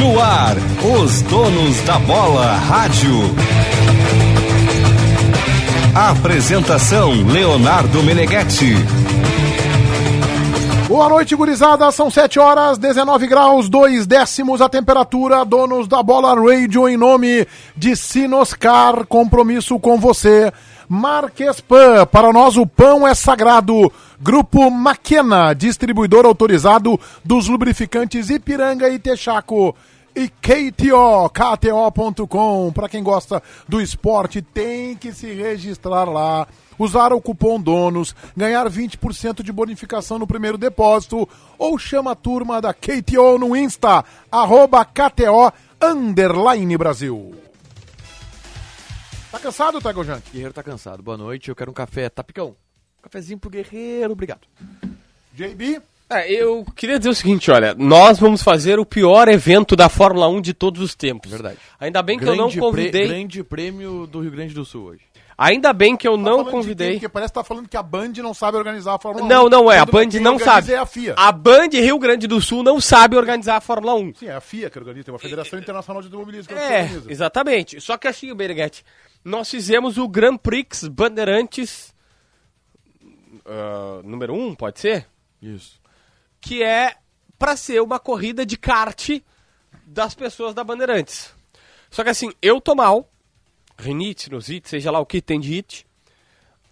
No ar, os donos da bola rádio. Apresentação Leonardo Meneghetti. Boa noite, gurizada. São 7 horas, 19 graus, 2 décimos a temperatura. Donos da bola radio em nome de Sinoscar. Compromisso com você. Marques Pan. Para nós o pão é sagrado. Grupo Maquena, distribuidor autorizado dos lubrificantes Ipiranga e Texaco. E KTO, KTO.com. Para quem gosta do esporte, tem que se registrar lá. Usar o cupom DONOS, ganhar 20% de bonificação no primeiro depósito. Ou chama a turma da KTO no Insta, arroba KTO Underline Brasil. Tá cansado, Tago Junk? Guerreiro tá cansado. Boa noite, eu quero um café tapicão. Cafezinho pro guerreiro, obrigado. JB? É, eu queria dizer o seguinte, olha, nós vamos fazer o pior evento da Fórmula 1 de todos os tempos. Verdade. Ainda bem que eu não Grande convidei. Grande prêmio do Rio Grande do Sul hoje. Ainda bem que eu Tá não convidei. Porque parece que tá falando que a Band não sabe organizar a Fórmula 1. Não, não é, a Sendo que Band não sabe. é a FIA. A Band Rio Grande do Sul não sabe organizar a Fórmula 1. Sim, é a FIA que organiza, tem uma Federação Internacional de Automobilismo que É, organiza. exatamente. Só que assim, o Beneguete, nós fizemos o Grand Prix Bandeirantes ah, número 1, um, pode ser? Isso. que é pra ser uma corrida de kart das pessoas da Bandeirantes. Só que assim, eu tô mal, rinite, sinusite, seja lá o que tem de it.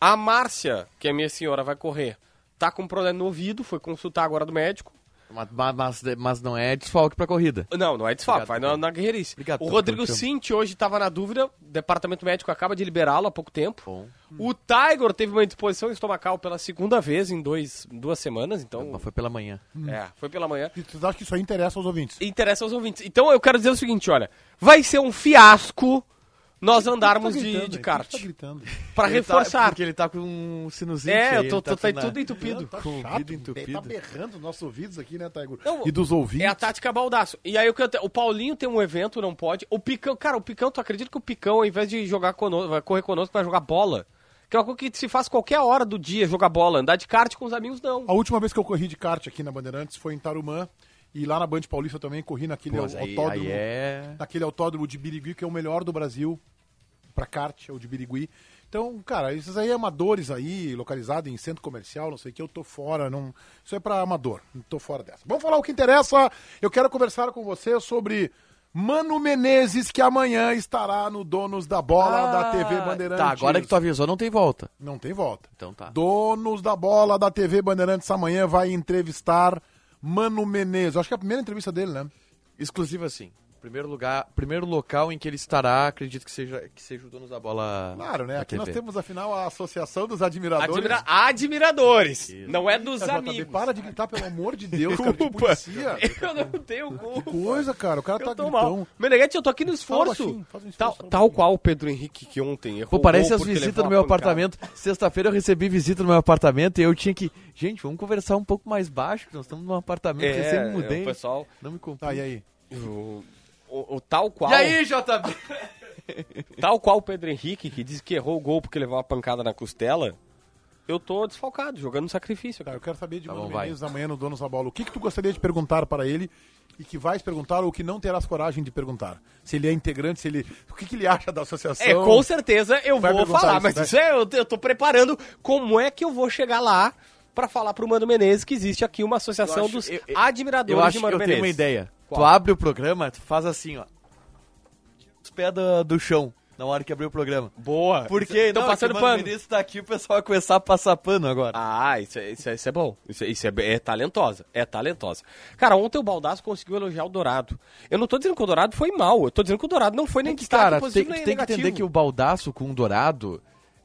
A Márcia, que é minha senhora, vai correr, tá com um problema no ouvido, foi consultar agora do médico. Mas, mas, mas não é desfalque pra corrida. Não, não é desfalque, Obrigado, vai na, na guerreirice. Obrigado, o Rodrigo. Cinti hoje tava na dúvida, o departamento médico acaba de liberá-lo há pouco tempo. Bom. O Tiger teve uma disposição estomacal pela segunda vez em dois, duas semanas, então... Mas foi pela manhã. É, foi pela manhã. E Vocês acham que isso aí interessa aos ouvintes? interessa aos ouvintes. Então eu quero dizer o seguinte, olha, vai ser um fiasco nós andarmos Tá de, gritando de aí? kart. Quem tá gritando? Pra Ele tá- reforçar. porque ele tá com um sinusite. É, eu aí, tô, ele tô, tá na- tudo entupido. Tá Com chato, ouvido entupido. Tá berrando os nossos ouvidos aqui, né, Taigo? Não, E dos ouvintes. É a tática baldaço. E aí o, que eu o Paulinho tem um evento, não pode. O Picão, cara, o Picão, tu acredita que o Picão, ao invés de jogar conosco, vai correr conosco, vai jogar bola? Que é uma coisa que se faz qualquer hora do dia, jogar bola. Andar de kart com os amigos, não. A última vez que eu corri de kart aqui na Bandeirantes foi em Tarumã. E lá na Band Paulista também corri naquele Pô, aí, autódromo. aí é... Naquele autódromo de Birigui, que é o melhor do Brasil pra kart, é o de Birigui. Então, cara, esses aí amadores aí, localizados em centro comercial, não sei o que, eu tô fora, não... Isso é pra amador, não tô fora dessa. Vamos falar o que interessa. Eu quero conversar com você sobre Mano Menezes, que amanhã estará no Donos da Bola da TV Bandeirantes. Tá, agora que tu avisou, não tem volta. Não tem volta. Então tá. Donos da Bola da TV Bandeirantes amanhã vai entrevistar Mano Menezes. Acho que é a primeira entrevista dele, né? Exclusiva assim. Primeiro lugar, primeiro local em que ele estará, acredito que seja, que seja o dono da bola. Claro, né? Aqui nós TV. temos, afinal, a Associação dos Admiradores. Admira- admiradores. Não é dos JB, amigos. para de gritar, pelo amor de Deus, cara, de. Eu não tenho culpa. Coisa, cara, o cara tá Eu tô gritão. mal. Meneghete, eu tô aqui no esforço. faz um tal, esforço, fala tal baixinho. qual o Pedro Henrique que ontem errou Pô, parece as visitas no meu apartamento. Sexta-feira eu recebi visita no meu apartamento e eu tinha que. Gente, vamos conversar um pouco mais baixo, que nós estamos num apartamento É, recém é, mudei. o pessoal... Não me Tá, e aí? O- o tal qual... E aí, JB? Tal qual o Pedro Henrique, que disse que errou o gol porque levou uma pancada na costela, eu tô desfalcado, jogando no sacrifício, Tá, cara. eu quero saber de Tá Mano bom, vai. Menezes amanhã no Donos da Bola. O que, que tu gostaria de perguntar para ele e que vais perguntar ou que não terás coragem de perguntar? Se ele é integrante, se ele. O que, que ele acha da associação? É, com certeza eu vou falar, isso, mas né? isso é, eu, eu tô preparando como é que eu vou chegar lá pra falar pro Mano Menezes que existe aqui uma associação Eu acho- dos eu- eu- admiradores Eu acho de que Mano eu Menezes. tenho uma ideia. Qual? Tu abre o programa, tu faz assim, ó. Tira os pés do, do chão na hora que abrir o programa. Boa. Porque Tô não, passando que o pano. Menezes tá aqui, o pessoal vai começar a passar pano agora. Ah, isso é, isso é, isso é bom. Isso, é- isso é, é talentosa. É talentosa. Cara, ontem o Baldasso conseguiu elogiar o Dourado. Eu não tô dizendo que o Dourado foi mal. Eu tô dizendo que o Dourado não foi nem É que, destaque cara, tem, positivo tu nem tem que negativo. entender que o baldaço com o dourado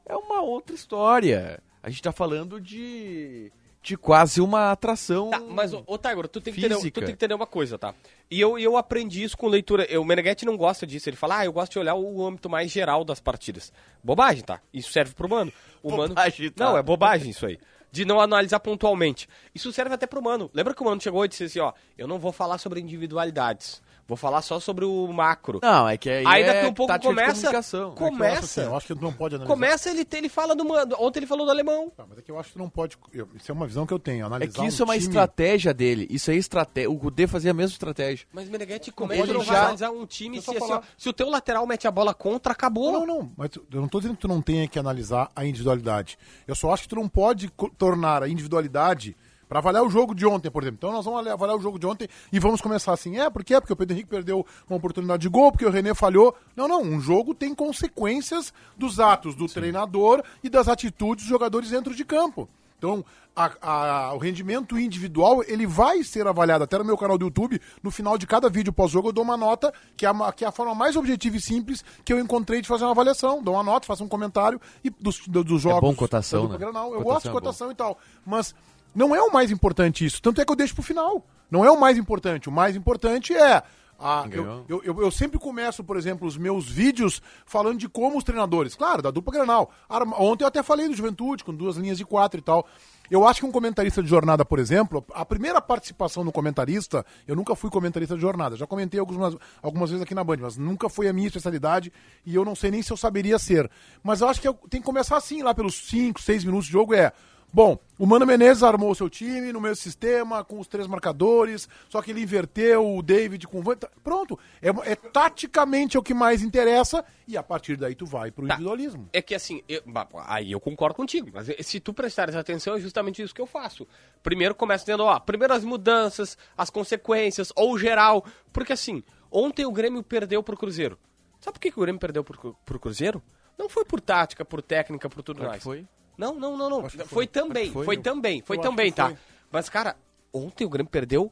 é uma outra história. A gente tá falando de, de quase uma atração. Tá, mas, ô, ô Tiger, tu tem, que entender, tu tem que entender uma coisa, tá? E eu, eu aprendi isso com leitura. Eu, o Meneghetti não gosta disso. Ele fala, ah, eu gosto de olhar o âmbito mais geral das partidas. Bobagem, tá? Isso serve pro mano. O mano... Bobagem, tá. Não, é bobagem isso aí. de não analisar pontualmente. Isso serve até pro Mano. Lembra que o Mano chegou e disse assim, ó, eu não vou falar sobre individualidades. Vou falar só sobre o macro. Não, é que aí, Aí é daqui um pouco de começa. É eu acho Começa. assim, eu acho que tu não pode analisar. Começa ele, ele fala do. Ontem ele falou do alemão. Tá, mas é que eu acho que tu não pode. eu- isso é uma visão que eu tenho. É Analisar que isso um é uma time- estratégia dele. Isso é estratégia. O Kudê fazia a mesma estratégia. Mas Meneghetti, como é pode que tu não já- vai analisar um time se, eu assim, ó, falar. se o teu lateral mete a bola contra, acabou? Não, não, mas eu não tô dizendo que tu não tenha que analisar a individualidade. Eu só acho que tu não pode tornar a individualidade para avaliar o jogo de ontem, por exemplo. Então nós vamos avaliar- o jogo de ontem e vamos começar assim. É, por quê? Porque o Pedro Henrique perdeu uma oportunidade de gol, porque o René falhou. Não, não, um jogo tem consequências dos atos do treinador e das atitudes dos jogadores dentro de campo. Então, a- a- o rendimento individual, ele vai ser avaliado até no meu canal do YouTube. No final de cada vídeo pós-jogo, eu dou uma nota, que é a, que é a forma mais objetiva e simples que eu encontrei de fazer uma avaliação. Dou uma nota, faço um comentário e dos, do- dos jogos. bom cotação, né? Grenal. Eu Cotação gosto de é cotação e tal. Mas não é o mais importante isso. Tanto é que eu deixo pro final. Não é o mais importante. O mais importante é. a- eu, eu, eu- eu sempre começo, por exemplo, os meus vídeos falando de como os treinadores, claro, da dupla Grenal. Arma- Ontem eu até falei do Juventude, com duas linhas de quatro e tal. Eu acho que um comentarista de jornada, por exemplo, a primeira participação no comentarista, eu nunca fui comentarista de jornada, já comentei algumas, algumas vezes aqui na Band, mas nunca foi a minha especialidade e eu não sei nem se eu saberia ser. Mas eu acho que tem que começar assim, lá pelos 5, 6 minutos de jogo, é. Bom, o Mano Menezes armou o seu time no mesmo sistema, com os três marcadores, só que ele inverteu o David com o Van- Pronto, é, é taticamente é o que mais interessa e a partir daí tu vai pro Tá. individualismo. É que assim, eu- aí eu concordo contigo, mas se tu prestares atenção, é justamente isso que eu faço. Primeiro começa dizendo, ó, primeiro as mudanças, as consequências, ou geral. Porque assim, ontem o Grêmio perdeu pro Cruzeiro. Sabe por que, que o Grêmio perdeu pro, pro Cruzeiro? Não foi por tática, por técnica, por tudo mais. foi. Não, não, não, não. Foi, foi. também, foi, foi. também, foi também, tá? foi. Mas, cara, ontem o Grêmio perdeu,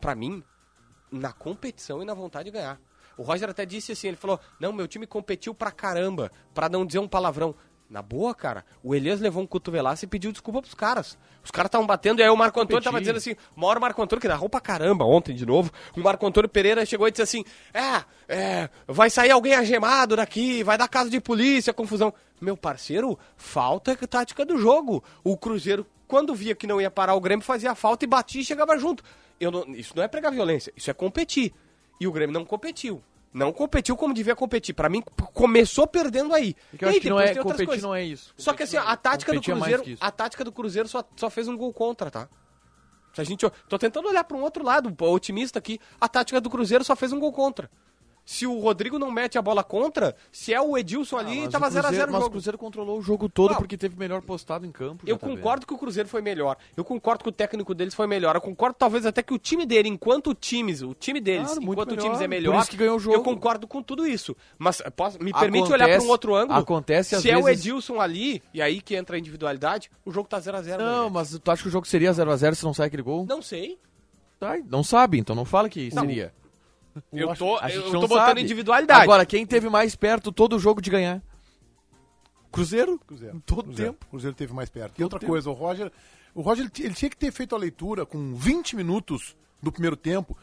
pra mim, na competição e na vontade de ganhar. O Roger até disse assim, ele falou, não, meu time competiu pra caramba, pra não dizer um palavrão. Na boa, cara, o Elias levou um cotovelaço e pediu desculpa pros caras. Os caras estavam batendo e aí o Marco Antônio tava dizendo assim, uma hora o Marco Antônio, que narrou pra caramba ontem de novo, o Marco Antônio Pereira chegou e disse assim, é, é, vai sair alguém agemado daqui, vai dar caso de polícia, confusão. Meu parceiro, falta é tática do jogo. O Cruzeiro, quando via que não ia parar o Grêmio, fazia falta e batia e chegava junto. Eu não- isso não é pregar violência, isso é competir. E o Grêmio não competiu. Não competiu como devia competir. Pra mim, começou perdendo aí. Porque eu E acho aí, que não é, competir coisas. não é isso. Só que assim, a tática do é Cruzeiro, isso. a tática do Cruzeiro só, só fez um gol contra, tá? Se a gente, tô tentando olhar para um outro lado, otimista aqui. A tática do Cruzeiro só fez um gol contra. Se o Rodrigo não mete a bola contra, se é o Edilson ali, Ah, Mas tava o 0x0 Cruzeiro- o Mas o jogo. Cruzeiro controlou o jogo todo Não. porque teve melhor postado em campo. Eu concordo que o Cruzeiro foi melhor. Eu concordo que o técnico deles foi melhor. Eu concordo talvez até que o time dele, enquanto times, o time deles, Claro, enquanto melhor. times é Por melhor, isso que ganhou o jogo. eu concordo com tudo isso. Mas posso, me permite olhar para um outro ângulo? acontece às Se é o vezes- Edilson ali, e aí que entra a individualidade, o jogo tá 0x0. Não, mas tu acha que o jogo seria 0x0 se não sai aquele gol? Não sei. Tá, não sabe, então não fala que Não. seria. Eu tô, A eu tô botando sabe. individualidade. Agora, quem teve mais perto todo o jogo de ganhar? Cruzeiro? Cruzeiro. Todo Cruzeiro. tempo. O Cruzeiro teve mais perto. E outra tempo. coisa, o Roger, o Roger ele tinha que ter feito a leitura com 20 minutos do primeiro tempo.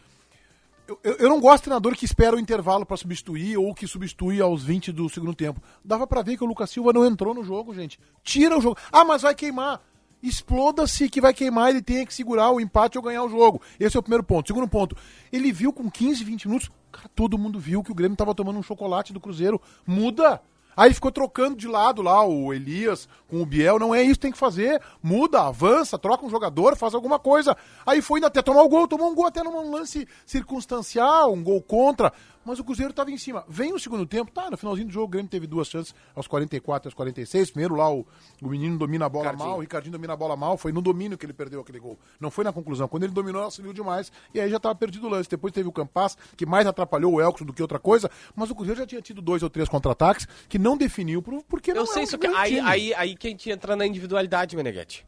Eu, eu- eu não gosto de treinador que espera o intervalo para substituir ou que substitui aos 20 do segundo tempo. Dava para ver que o Lucas Silva não entrou no jogo, gente. Tira o jogo. Ah, mas vai queimar. Exploda-se que vai queimar, ele tem que segurar o empate ou ganhar o jogo. Esse é o primeiro ponto. Segundo ponto, ele viu com 15, 20 minutos, cara, todo mundo viu que o Grêmio tava tomando um chocolate do Cruzeiro. Muda! Aí ficou trocando de lado lá o Elias com o Biel. Não é isso tem que fazer. Muda, avança, troca um jogador, faz alguma coisa. Aí foi ainda até tomar o gol. Tomou um gol até num lance circunstancial, um gol contra. Mas o Cruzeiro estava em cima. Vem o segundo tempo, tá? No finalzinho do jogo, o Grêmio teve duas chances aos 44 e aos 46. Primeiro lá o, o menino domina a bola Ricardinho. mal, o Ricardinho domina a bola mal. Foi no domínio que ele perdeu aquele gol. Não foi na conclusão. Quando ele dominou, ela subiu demais. E aí já estava perdido o lance. Depois teve o Campas, que mais atrapalhou o Elkson do que outra coisa. Mas o Cruzeiro já tinha tido dois ou três contra-ataques que não definiu por- porque não Eu sei é isso que aí, aí, aí que a gente entra na individualidade, Meneghetti.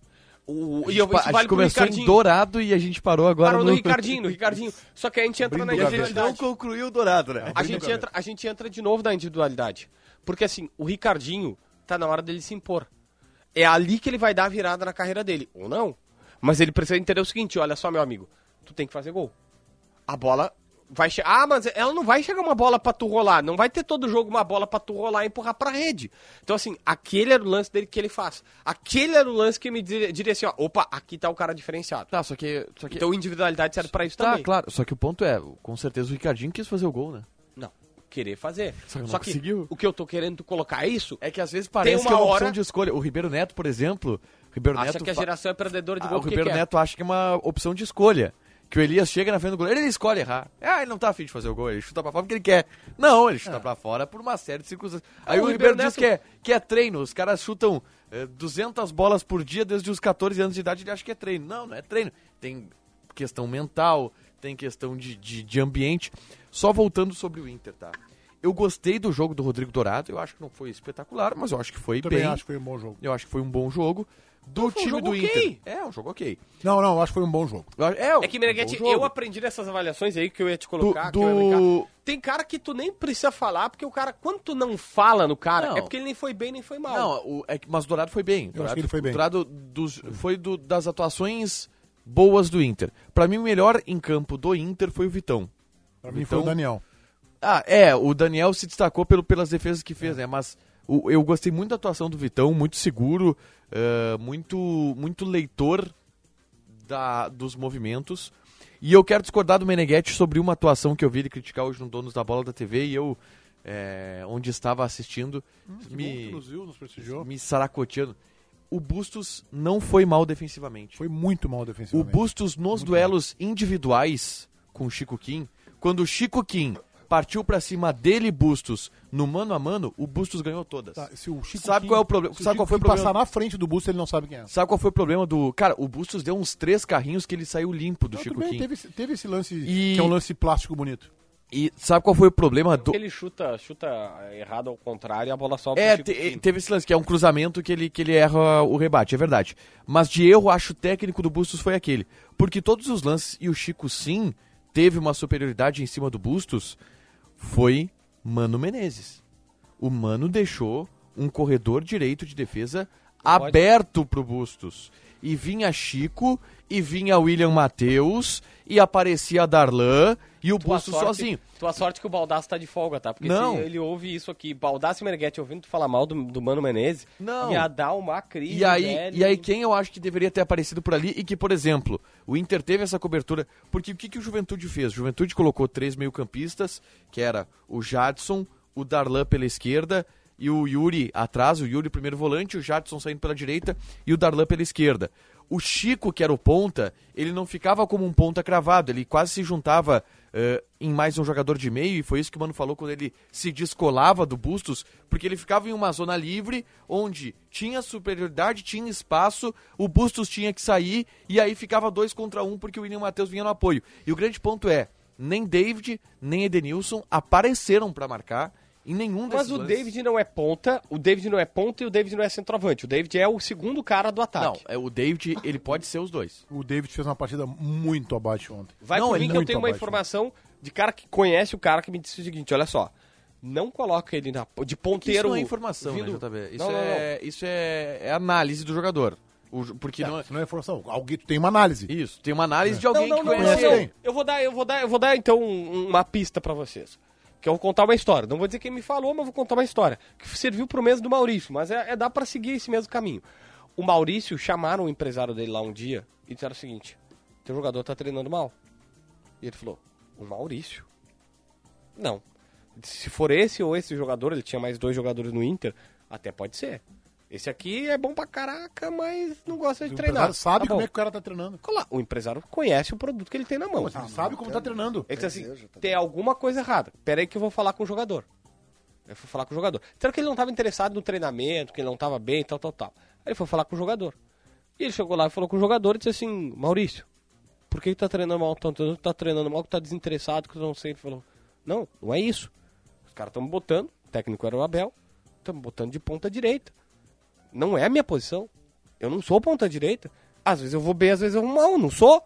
O, A e gente, eu, isso a vale gente começou em. Dourado e a gente parou agora Parou no... no Ricardinho, no Ricardinho. Só que a gente entra na Abrindo o gaveta. individualidade. concluiu o Dourado, né? A gente, entra, a gente entra de novo na individualidade. Porque assim, o Ricardinho tá na hora dele se impor. É ali que ele vai dar a virada na carreira dele. Ou não. Mas ele precisa entender o seguinte: olha só, meu amigo, tu tem que fazer gol. A bola vai ah, mas ela não vai chegar uma bola pra tu rolar. Não vai ter todo jogo uma bola pra tu rolar e empurrar pra rede. Então, assim, aquele era o lance dele que ele faz. Aquele era o lance que me diria, diria assim, ó, opa, aqui tá o cara diferenciado. Tá, só que. Só que Então, individualidade serve pra isso tá, também. claro. Só que o ponto é, com certeza o Ricardinho quis fazer o gol, né? Não, querer fazer. Só que Só que, conseguiu. o que eu tô querendo colocar é isso. É que às vezes parece uma que é uma hora- opção de escolha. O Ribeiro Neto, por exemplo. O Ribeiro Acha Neto que a geração é perdedora de Ah, gol o porque Ribeiro quer. Neto acha que é uma opção de escolha. Que o Elias chega na frente do goleiro, ele escolhe errar. Ah, ele não tá afim de fazer o gol, ele chuta pra fora porque ele quer. Não, ele chuta pra fora por uma série de circunstâncias. Aí É. o o Ribeiro, Ribeiro diz que é, que é treino, os caras chutam eh, 200 bolas por dia desde os 14 anos de idade, ele acha que é treino. Não, não é treino. Tem questão mental, tem questão de, de, de ambiente. Só voltando sobre o Inter, tá? Eu gostei do jogo do Rodrigo Dourado, eu acho que não foi espetacular, mas eu acho que foi Também bem. acho que foi um bom jogo. Eu acho que foi um bom jogo. Do Foi um time jogo do ok. Inter. É, um jogo ok. Não, não, acho que foi um bom jogo. Acho- É, É que, um Meneghete, bom jogo. eu aprendi nessas avaliações aí que eu ia te colocar, Do- do- Tem cara que tu nem precisa falar, porque o cara, quando tu não fala no cara, Não. é porque ele nem foi bem, nem foi mal. Não, o, é, que- mas o Dourado foi bem. Eu acho que ele foi bem. O Dourado dos, foi do- das atuações boas do Inter. Pra mim, o melhor em campo do Inter foi o Vitão. Pra mim foi o Daniel. Ah, é, o Daniel se destacou pelo, pelas defesas que fez, né? Mas o- eu gostei muito da atuação do Vitão, muito seguro, eh, muito, muito leitor da, dos movimentos. E eu quero discordar do Meneghetti sobre uma atuação que eu vi ele criticar hoje no Donos da Bola da TV e eu, eh, onde estava assistindo, me, nos viu, nos me saracoteando. O Bustos não foi mal defensivamente. Foi muito mal O defensivamente. Bustos nos duelos individuais com o Chico Kim, quando o Chico Kim partiu pra cima dele Bustos no mano a mano, o Bustos ganhou todas. Tá, se o Chico Sabe Kim- qual é o problema? se Sabe qual foi o problema? passar na frente do Busto, ele não sabe quem é. Sabe qual foi o problema do. Cara, o Bustos deu uns três carrinhos que ele saiu limpo do Não, Chico Kim. teve, esse- teve esse lance, E- que é um lance plástico bonito. E sabe qual foi o problema do. Ele chuta, chuta errado ao contrário e a bola sobe É, pro Chico te- Kim. teve esse lance que é um cruzamento que ele, que ele erra o rebate, é verdade. Mas de erro, acho técnico do Bustos foi aquele. Porque todos os lances, e o Chico sim teve uma superioridade em cima do Bustos, foi Mano Menezes. O Mano deixou um corredor direito de defesa Pode. aberto pro Bustos. E vinha Chico, e vinha William Matheus, e aparecia Darlan, e o sorte- sozinho. Tua sorte que o Baldaço tá de folga, tá? Porque Não. se ele ouve isso aqui, Baldaço e Meneghetti ouvindo tu falar mal do, do Mano Menezes, Não. ia dar uma crise, E aí, velho. e aí quem eu acho que deveria ter aparecido por ali e que, por exemplo, o Inter teve essa cobertura, porque o que, que o Juventude fez? O Juventude colocou três meio-campistas, que era o Jadson, o Darlan pela esquerda e o Yuri atrás, o Yuri primeiro volante, o Jadson saindo pela direita e o Darlan pela esquerda. O Chico, que era o ponta, ele não ficava como um ponta cravado, ele quase se juntava eh, em mais um jogador de meio, e foi isso que o Mano falou quando ele se descolava do Bustos, porque ele ficava em uma zona livre, onde tinha superioridade, tinha espaço, o Bustos tinha que sair, e aí ficava dois contra um, porque o William Matheus vinha no apoio. E o grande ponto é, nem David, nem Edenilson apareceram para marcar em nenhum desses Mas o lances. David não é ponta, o David não é ponta e o David não é centroavante. O David é o segundo cara do Não, ataque. é, o David, ele pode ser os dois. O David fez uma partida muito abaixo ontem. Vai Não, por mim que eu tenho uma informação de cara que conhece o cara que me disse o seguinte, olha só. Não coloca ele na, de Isso ponteiro. não é informação, vindo- né, JB? Isso, Não, não, é, isso é, é análise do jogador. O porque não é... Isso não é informação. Alguém tem uma análise. Isso, tem uma análise de alguém não, que não, não, conhece não, não. ele. Eu vou dar, eu vou dar, eu vou dar então um- uma pista pra vocês. Que eu vou contar uma história. Não vou dizer quem me falou, mas vou contar uma história. Que serviu pro mesmo do Maurício, mas é, é dá pra seguir esse mesmo caminho. O Maurício chamaram o empresário dele lá um dia e disseram o seguinte: teu jogador tá treinando mal. E ele falou: o Maurício? Não. Se for esse ou esse jogador, ele tinha mais dois jogadores no Inter, até pode ser. Esse aqui é bom pra caraca, mas não gosta de O treinar. empresário sabe Tá como bom. é que o cara tá treinando. O empresário conhece o produto que ele tem na mão. Mas ele sabe como tá treinando. Ele disse assim, tem alguma coisa errada. Pera aí que eu vou falar com o jogador. Eu fui falar com o jogador. Será que ele não estava interessado no treinamento, que ele não estava bem, tal, tal, tal. Aí ele foi falar com o jogador. E ele chegou lá e falou com o jogador e disse assim, Maurício, por que, que tá treinando mal tanto? Tu tá treinando mal, que tá desinteressado, que tu não sei. Ele falou, não, não é isso. Os caras estão botando, o técnico era o Abel, estamos botando de ponta direita. Não é a minha posição. Eu não sou ponta direita. Às vezes eu vou bem, às vezes eu vou mal. Não sou.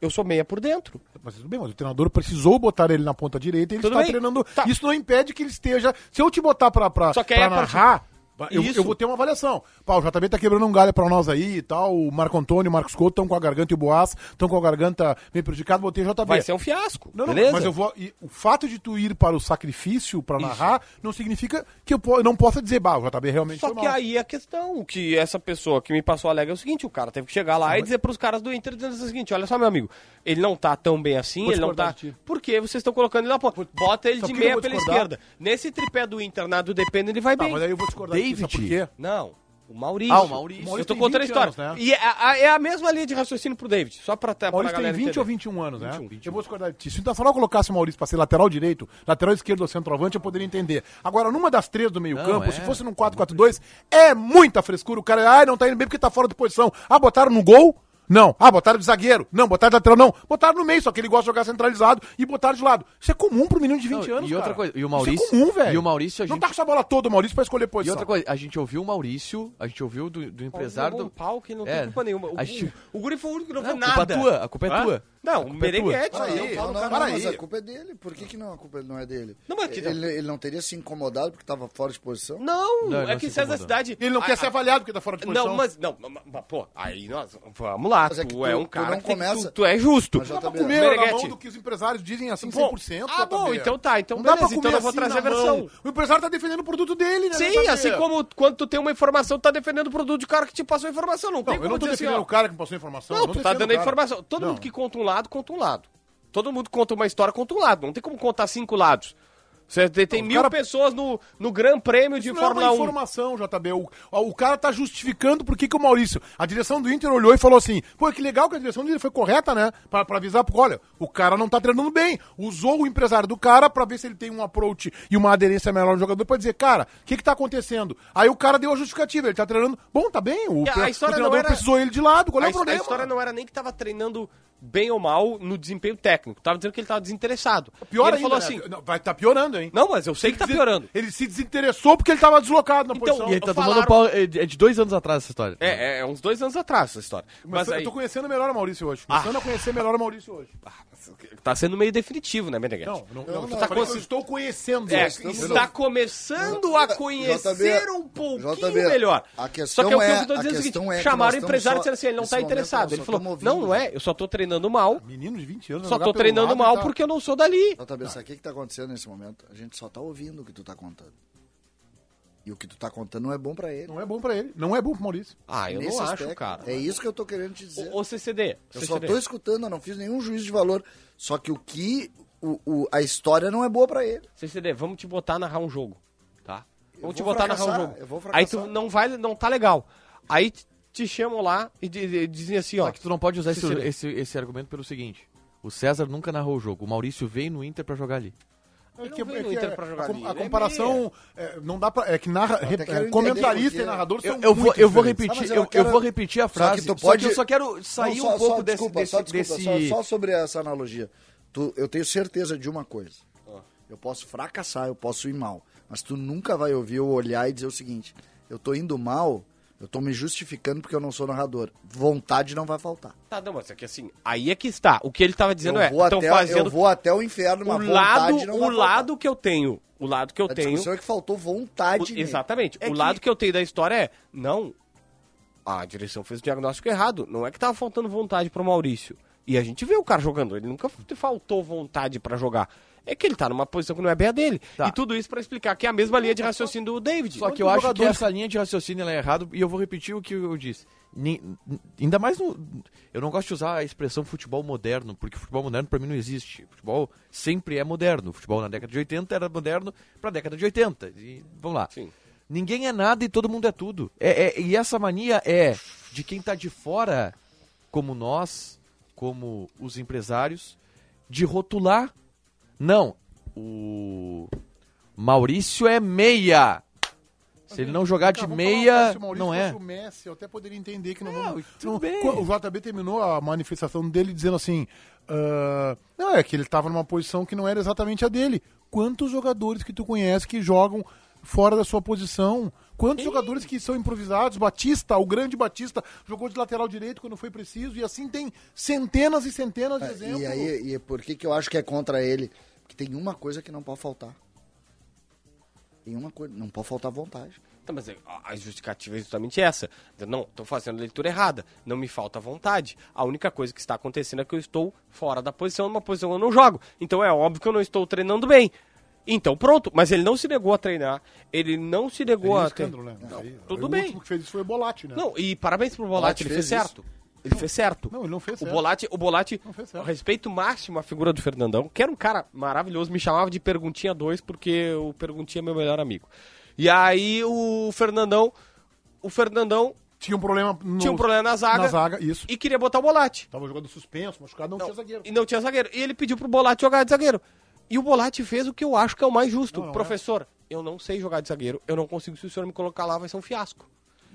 Eu sou meia por dentro. Mas tudo bem, mas o treinador precisou botar ele na ponta direita e ele Tudo está bem. treinando. Tá. Isso não impede que ele esteja. Se eu te botar pra, pra, Só que pra partir- narrar, Eu, Isso. eu vou ter uma avaliação. Pá, o JB tá quebrando um galho pra nós aí e tal. O Marco Antônio, o Marcos Couto estão com a garganta e o Boas estão com a garganta meio prejudicada. Botei JB. Vai ser um fiasco. Não, não, beleza? mas eu vou. o fato de tu ir para o sacrifício pra narrar não significa que eu po- não possa dizer, bah, o JB realmente Só que mal. aí a questão, o que essa pessoa que me passou a lega é o seguinte, o cara teve que chegar lá e dizer pros caras do Inter dizendo o seguinte, olha só, meu amigo, ele não tá tão bem assim, Vou ele não tá... Por que vocês estão colocando ele na ponta? Bota ele Sabe de eu meia pela esquerda. Nesse tripé do Inter, na do Depende, ele vai Tá, bem. mas aí eu vou discordar ti, sabe por David. quê? Não, o Maurício. Ah, o Maurício. O Maurício Eu tô tem contando a 20 história. anos, né? E é a, é a mesma linha de raciocínio pro David, só pra, pra Maurício tem galera 20 entender. ou 21 anos, né? 21, 21. Eu vou discordar de ti. Se o Internacional colocasse o Maurício pra ser lateral direito, lateral esquerdo ou centroavante, eu poderia entender. Agora, numa das três do meio Não, campo, é. se fosse num 4-4-2, é muita frescura. O cara, ai, não tá indo bem porque tá fora de posição. Ah, botaram no gol? Não. Ah, botaram de zagueiro? Não. Botaram de lateral? Não. Botaram no meio, só que ele gosta de jogar centralizado e botaram de lado. Isso é comum pro menino de 20 Não, anos, e outra cara. coisa, e o Isso Maurício- é comum, velho. e o Maurício, a Não gente- tá com essa bola toda, o Maurício, pra escolher E posição. outra coisa, a gente ouviu o Maurício, a gente ouviu do, do empresário do. um pau que não É, tem culpa nenhuma. O, gente- o, o Guri foi o único que não, Não, fez a culpa nada. é tua, a culpa é Hã? tua. Não, o é tua. Meneghete. Para aí, não, não, não, não, mas a culpa é dele. Por que, que não, a culpa não é dele? Não, mas que- ele, ele não teria se incomodado porque estava fora de posição? Não, Não, é não que se César. Cidade... Ele não a- quer ser avaliado porque tá fora de posição. Não, mas, não, mas, mas, pô, aí nós, vamos lá, Mas é tu, é um tu cara não que tem- começa- tu, tu é justo. Mas já Dá pra comer na mão do que os empresários dizem assim, Bom, 100%. ah, bom, então tá, então Não dá pra beleza, então eu vou assim trazer a versão. mão. O empresário tá defendendo o produto dele, né? Sim, JB? assim como quando tu tem uma informação, tu tá defendendo o produto do cara que te passou a informação. Não, tem Não, como eu não tô assim, defendendo o cara que passou a informação. Não, tu tá dando o a informação. Todo Não. mundo que conta um lado, conta um lado. Todo mundo conta uma história, conta um lado. Não tem como contar cinco lados. Você tem, mil cara- pessoas no, no Gran Prêmio de Isso Fórmula não é 1. uma informação, JB. O, o cara tá justificando por que, que o Maurício. A direção do Inter olhou e falou assim: pô, que legal que a direção dele foi correta, né? Pra, pra avisar, porque olha, o cara não tá treinando bem. Usou o empresário do cara pra ver se ele tem um approach e uma aderência melhor no jogador pra dizer, cara, o que que tá acontecendo? Aí o cara deu a justificativa, ele tá treinando. Bom, tá bem. O, E a tre- o treinador era- precisou ele de lado. Qual é a, o his- a problema? história não era nem que tava treinando bem ou mal no desempenho técnico. Tava dizendo que ele tava desinteressado. Pior ele ainda, falou né? assim: Não, vai tá piorando, hein? Não, mas eu sei que tá piorando. Ele se desinteressou porque ele tava deslocado na Então, posição. E ele tá Falaram- tomando pau. É de é de dois anos atrás essa história. É, é, é uns dois anos atrás essa história. Mas, Mas, aí, eu tô conhecendo melhor o Maurício hoje. Começando a conhecer melhor o Maurício hoje. Tá sendo meio definitivo, né, Meneghete? Não, não, não, não, eu tá consci- eu estou conhecendo. É, estamos- está começando a conhecer um pouquinho JB, melhor. a questão só que é o que é- eu tô a dizendo é o seguinte, é chamaram o empresário e disseram assim, ele não tá momento interessado. Ele falou, não, não é, eu só tô treinando mal, Menino de 20 anos. só pelo treinando lado mal tal. porque eu não sou dali. JB, sabe o que, que tá acontecendo nesse momento? A gente só tá ouvindo o que tu tá contando. E o que tu tá contando não é bom pra ele. Não é bom pra ele. Não é bom pro Maurício. Ah, eu Nesse não acho, aspecto. cara. É isso que eu tô querendo te dizer. Ô, ô, CCD, eu CCD. só tô escutando, eu não fiz nenhum juízo de valor. Só que o que. O, o- a história não é boa pra ele. CCD, vamos te botar a narrar um jogo, tá? Vamos vou te botar a narrar um fracassar, jogo. eu vou Aí tu fracassar. não vai, não tá legal. Aí te- chamam lá e di- di- dizem assim, ó. Só que tu não pode usar esse, esse, esse argumento pelo seguinte: o César nunca narrou o jogo, o Maurício veio no Inter pra jogar ali. É no Inter pra jogar a, a é comparação é, não dá pra. É que narra, é, comentarista e narrador Eu, são eu vou, muito eu vou diferentes. repetir, Ah, eu eu, eu quero- vou repetir a Só frase. que tu Só pode- que eu só quero sair Não, só- um pouco só- desse, desculpa, desse, só, desculpa, desse- só, só sobre essa analogia. Tu- eu tenho certeza de uma coisa. Eu posso fracassar, eu posso ir mal. Mas tu nunca vai ouvir eu olhar e dizer o seguinte: eu tô indo mal, eu tô me justificando porque eu não sou narrador. Vontade não vai faltar. Tá, não, mas é que assim, aí é que está. O que ele tava dizendo eu, é, vou até, fazendo eu vou até o inferno, o mas lado, vontade não o vai lado que eu tenho, o lado que eu faltar. A tenho, discussão é que faltou vontade. o- exatamente. É o que- lado que eu tenho da história é, não, a direção fez o diagnóstico errado. Não é que tava faltando vontade pro Maurício. E a gente vê o cara jogando, ele nunca faltou vontade pra jogar. É que ele tá numa posição que não é bem a dele. Tá. E tudo isso pra explicar que é a mesma linha de raciocínio do David. Só que eu acho que jogadores- essa linha de raciocínio é errada e eu vou repetir o que eu disse. Ainda mais no. Eu não gosto de usar a expressão futebol moderno, porque futebol moderno pra mim não existe. Futebol sempre é moderno. Futebol na década de 80 era moderno pra década de 80. E vamos lá. Sim. Ninguém é nada e todo mundo é tudo. É, é- e essa mania é de quem tá de fora, como nós, como os empresários, de rotular. Não, o Maurício é meia. Se ele não jogar de meia, falar, se o Maurício não é. o Messi, eu até poderia entender que não, Não, vamos. tudo bem. O JB terminou a manifestação dele dizendo assim: ah, não, é que ele estava numa posição que não era exatamente a dele. Quantos jogadores que tu conhece que jogam fora da sua posição? Quantos jogadores que são improvisados? Batista, o grande Batista, jogou de lateral direito quando foi preciso, e assim tem centenas e centenas de exemplos. E aí, e por que, que eu acho que é contra ele? Porque tem uma coisa que não pode faltar. Tem uma coisa, não pode faltar vontade. Tá, mas a justificativa é justamente essa. Não, estou fazendo a leitura errada. Não me falta vontade. A única coisa que está acontecendo é que eu estou fora da posição, numa posição que eu não jogo. Então é óbvio que eu não estou treinando bem. Então pronto, mas ele não se negou a treinar, ele não se negou a... escândalo, né? Não, Aí, tudo o bem. último que fez isso foi o Bolatti, né? Não, e parabéns pro Bolatti, Bolatti ele fez fez isso? Ele fez certo. Não, ele não fez O certo. Bolatti, o Bolatti, Não fez certo. respeito máximo à figura do Fernandão, que era um cara maravilhoso, me chamava de Perguntinha 2 porque o Perguntinha é meu melhor amigo. E aí o Fernandão, o Fernandão Tinha um problema no... tinha um problema na zaga, Na zaga, isso. e queria botar o Bolatti. Tava jogando suspenso, machucado, não, tinha zagueiro. E não tinha zagueiro. E ele pediu pro Bolatti jogar de zagueiro. E o Bolatti fez o que eu acho que é o mais justo. Não, não Professor, eu não sei jogar de zagueiro, eu não consigo, se o senhor me colocar lá vai ser um fiasco.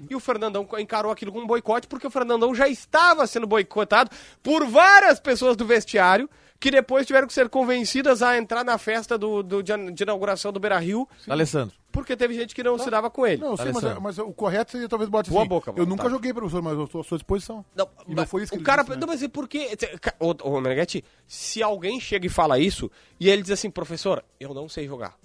E o Fernandão encarou aquilo com um boicote, porque o Fernandão já estava sendo boicotado por várias pessoas do vestiário, que depois tiveram que ser convencidas a entrar na festa do, do- de, de inauguração do Beira Rio, Alessandro. porque teve gente que não se dava com ele. Não, sei, mas, Alessandro. mas o correto seria talvez bote Boa assim. boca, Eu nunca tá. joguei, professor, mas eu estou à sua disposição. Não, E não foi isso que o ele cara, disse, né? não, mas e por quê? Ô, ô Meneghetti, se alguém chega e fala isso, e ele diz assim, professor, eu não sei jogar.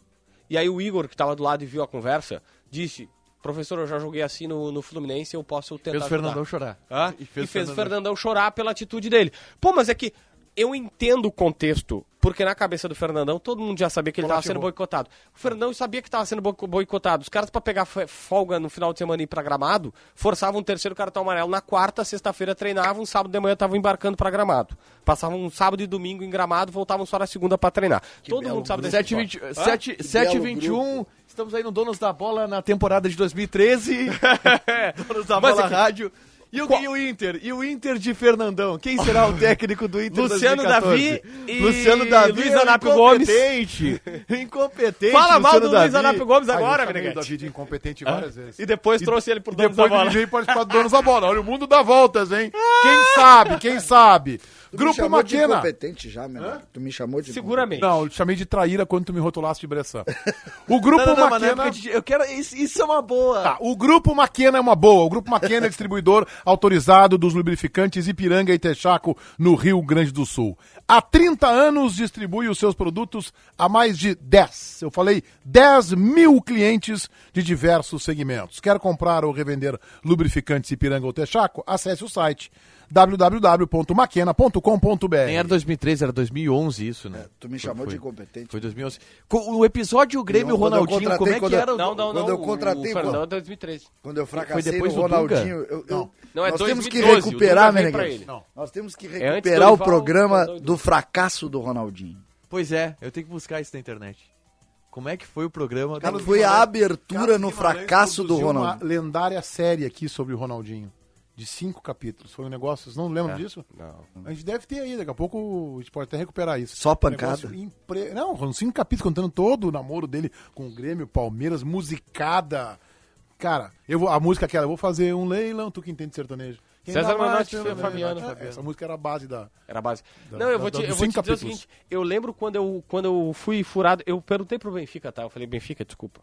E aí o Igor, que estava do lado e viu a conversa, disse, professor, eu já joguei assim no, no Fluminense, eu posso tentar Fez o Fernandão ajudar." chorar. Hã? E fez, o Fernandão chorar pela atitude dele. Pô, mas é que eu entendo o contexto, porque na cabeça do Fernandão todo mundo já sabia que ele estava sendo boicotado. O Fernandão sabia que estava sendo boi- boicotado. Os caras, pra pegar folga no final de semana e ir pra gramado, forçavam um terceiro cartão amarelo na quarta, sexta-feira treinavam, sábado de manhã estavam embarcando pra gramado. Passavam um sábado e domingo em gramado, voltavam só na segunda pra treinar. todo belo mundo sabe desse 7 esporte. 7 Que 7 belo 21 estamos aí no Donos da Bola na temporada de 2013. Donos da Mas Bola é que- Rádio. E o, e o Inter? E o Inter de Fernandão? Quem será o técnico do Inter Luciano 2014? Davi e Luciano Davi Luiz é Anápio Gomes. incompetente. Incompetente. Fala mal Luciano do Luiz Davi. Anápio Gomes Ah, agora, Meneghetti. Davi de incompetente várias vezes. E depois trouxe ele pro dono da Depois bola. ele veio participar do Donos da Bola. Olha, o mundo dá voltas, hein? Quem sabe, quem sabe? Tu me Grupo chamou de Maquena. incompetente já, meu. Tu me chamou de Seguramente. Não, eu chamei de traíra quando tu me rotulasse de Bressan. O Grupo Não, não, não, Maquena... eu quero. Isso, isso é uma boa. Tá, o Grupo Maquena é uma boa. O Grupo Maquena é distribuidor autorizado dos lubrificantes Ipiranga e Texaco no Rio Grande do Sul. Há 30 anos distribui os seus produtos a mais de 10. Eu falei 10 mil clientes de diversos segmentos. Quer comprar ou revender lubrificantes Ipiranga ou Texaco? Acesse o site www.maquena.com.br. Nem era 2013, era 2011 isso, né? Tu me chamou Foi- de incompetente. Foi 2011. Co- O episódio Grêmio Não, quando eu Ronaldinho, contratei, como é que quando eu- era? o- Não, não, não. Quando eu contratei, o pô. Fernandão é 2013. Quando eu fracassei Foi depois Dunga? Ronaldinho, eu, eu- Não, é nós temos que 2012, o recuperar, Meneghete. ele. Não. Nós temos que do recuperar o Dorival, programa e do fracasso do Ronaldinho. Pois é, eu tenho que buscar isso na internet. Como é que foi o programa? Cara, do- foi a abertura Carlos no fracasso do Ronaldinho. uma lendária série aqui sobre o Ronaldinho. De cinco capítulos. Foi um negócio. Vocês não lembram disso? Não. A gente deve ter aí, daqui a pouco a gente pode até recuperar isso. Só Um pancada. negócio impre- Não, foram cinco capítulos contando todo o namoro dele com o Grêmio, Palmeiras, musicada. Cara, eu vou, a música aquela, eu vou fazer um leilão, tu que entende sertanejo. Quem César pelo e Fabiano. Fabiano. É, Essa música era a base da. Era a base. Da- não, eu vou da- te, eu vou te cinco dizer o capítulos. seguinte. Eu lembro quando eu, quando eu fui furado. Eu perguntei pro Benfica, tá? Eu falei, Benfica, desculpa.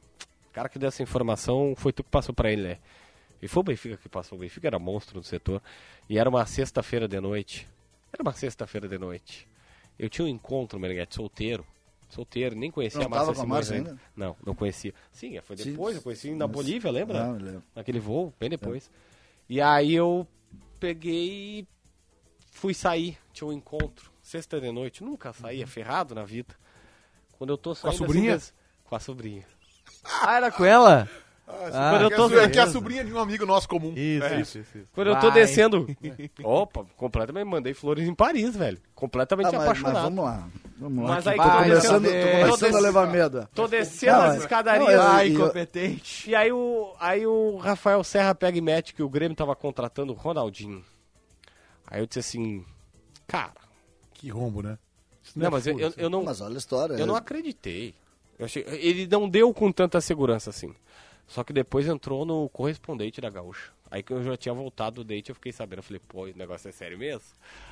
O cara que deu essa informação foi tu que passou pra ele, né? E foi o Benfica que passou. O Benfica era monstro no setor. E era uma sexta-feira de noite. Era uma sexta-feira de noite. Eu tinha um encontro, Meneghetti, solteiro. Solteiro, nem conhecia Não a Márcia com a Simões ainda. ainda? Não, não conhecia. Sim, foi Sim. depois, eu conheci na Mas- Bolívia, lembra? Não, eu lembro. naquele voo, bem depois. E aí eu peguei e fui sair, tinha um encontro, sexta de noite, nunca saía, ferrado na vida. Quando eu tô saindo sobrinha? assim, com a sobrinha. Ah, era com ela? Ah, Quando eu tô- é que é a sobrinha de um amigo nosso comum. Isso, É. isso, isso, isso. Quando eu tô Vai. descendo, opa, completamente mandei flores em Paris, velho. Completamente Ah, mas, mas apaixonado. vamos lá. Vamos lá. Mas aí tô tô começando, descendo- tô começando a levar medo. Tô descendo Não, as é- escadarias. não, Ah, e- incompetente. E aí o, aí o Rafael Serra pega e mete que o Grêmio tava contratando o Ronaldinho. Aí eu disse assim, cara, Que rombo, né? Isso não, é mas eu, furo, eu, eu não... Mas olha a história. Eu não acreditei. Eu achei- ele não deu com tanta segurança assim. Só que depois entrou no correspondente da Gaúcha. Aí que eu já tinha voltado do date, eu fiquei sabendo. Eu falei, pô, o negócio é sério mesmo?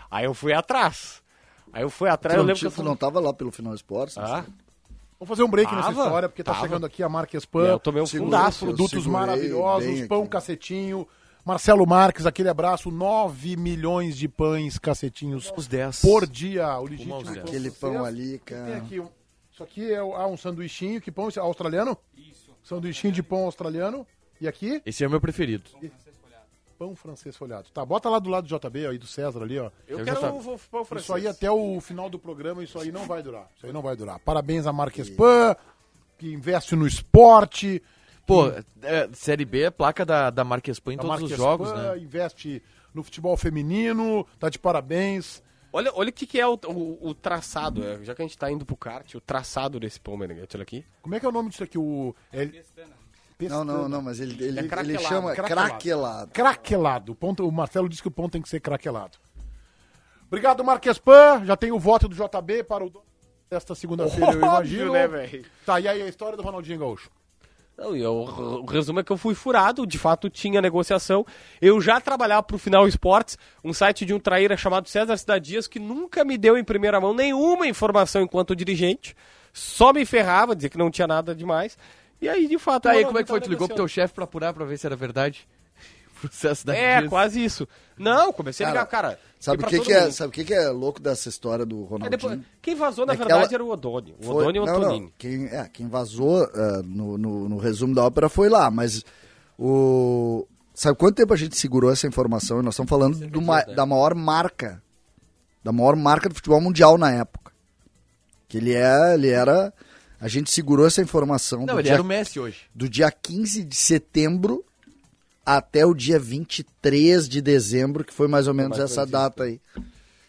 Aí eu fui atrás. Aí eu fui atrás, eu lembro que eu não tava lá pelo Final Sports? Ah, Vamos fazer um break nessa Tava, história, porque tá tava. chegando aqui a Marques Pan. eu tomei um Segura- fundaço. produtos segurei maravilhosos, pão aqui. cacetinho. Marcelo Marques, aquele abraço, 9 milhões de pães cacetinhos Os 10. por dia. O legítimo. Aquele pão ali, Tem cara. aqui um- isso aqui é ah, um sanduichinho, que pão esse é australiano? Isso. Sanduichinho de pão australiano. E aqui, Esse é o meu preferido. pão francês folhado. Tá, bota lá do lado do JB, aí do César ali, ó. Eu Eu quero o o pão francês. Isso aí até o final do programa, isso aí não vai durar. Isso aí não vai durar. Parabéns a Marques Pan, que investe no esporte. Pô, é, Série B é placa da, da Marquespan em A todos os Marques jogos, né? investe no futebol feminino, tá de parabéns. Olha, olha o que, que é o, o- o traçado, é, já que a gente tá indo pro kart, o traçado desse pão, Meneghete, olha aqui. Como é que é o nome disso aqui? O é, Não, não, não, mas ele, ele, É ele chama craquelado. craquelado. Craquelado. O, ponto, o Marcelo disse que o ponto tem que ser craquelado. Obrigado, Marques Pan. Já tem o voto do JB para o dono desta segunda-feira, eu imagino. Né, velho? Tá, e aí a história do Ronaldinho Gaúcho? Não, eu- o resumo é que eu fui furado, de fato tinha negociação. Eu já trabalhava pro Final Esportes, um site de um traíra chamado César Cidade Dias, que nunca me deu em primeira mão nenhuma informação enquanto dirigente, só me ferrava, dizia que não tinha nada demais. E aí, de fato... Tá aí, como é que foi? Tu ligou pro teu chefe pra apurar pra ver se era verdade? Processo da É, quase isso. Não, comecei a ligar, cara. Sabe o que, que é, sabe o que, que é louco dessa história do Ronaldinho? depois, quem vazou, na É verdade, ela- era o Odoni. O Foi- Odoni e o Antonini. não, Quem, é, quem vazou ah, no, no, no resumo da ópera foi lá, mas o. Sabe quanto tempo a gente segurou essa informação? E nós estamos falando do ma- da maior marca. Da maior marca do futebol mundial na época. Que ele é. Ele era. A gente segurou essa informação Não, do, ele dia, era o Messi hoje. do dia 15 de setembro até o dia 23 de dezembro, que foi mais ou menos essa data aí.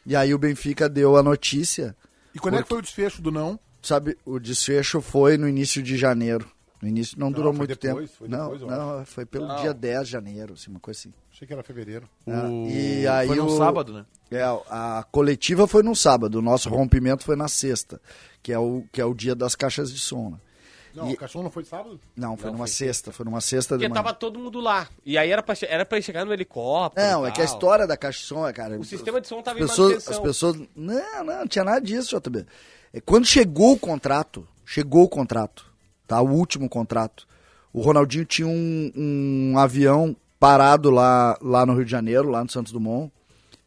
E aí o Benfica deu a notícia. E quando é que foi o desfecho do não? Sabe, o desfecho foi no início de janeiro. No início não, durou foi muito depois, tempo. foi não, depois, não, foi pelo dia 10 de janeiro, assim, uma coisa assim. Achei que era fevereiro. O- E aí foi no o- sábado, né? É, a coletiva foi no sábado, o nosso rompimento foi na sexta, que é o, que é o dia das caixas de som. Né? Não, E- o cachorro não foi sábado? Não, foi numa sexta, foi numa sexta de Porque manhã. tava todo mundo lá. E aí era pra, era pra chegar no helicóptero. Não, e é que a história da caixa de som é, cara. O sistema de som tava em as pessoas, manutenção. as pessoas. Não, não, não tinha nada disso, JB. É, Quando chegou o contrato, chegou o contrato, tá? O último contrato. O Ronaldinho tinha um, um avião parado lá, lá no Rio de Janeiro, lá no Santos Dumont.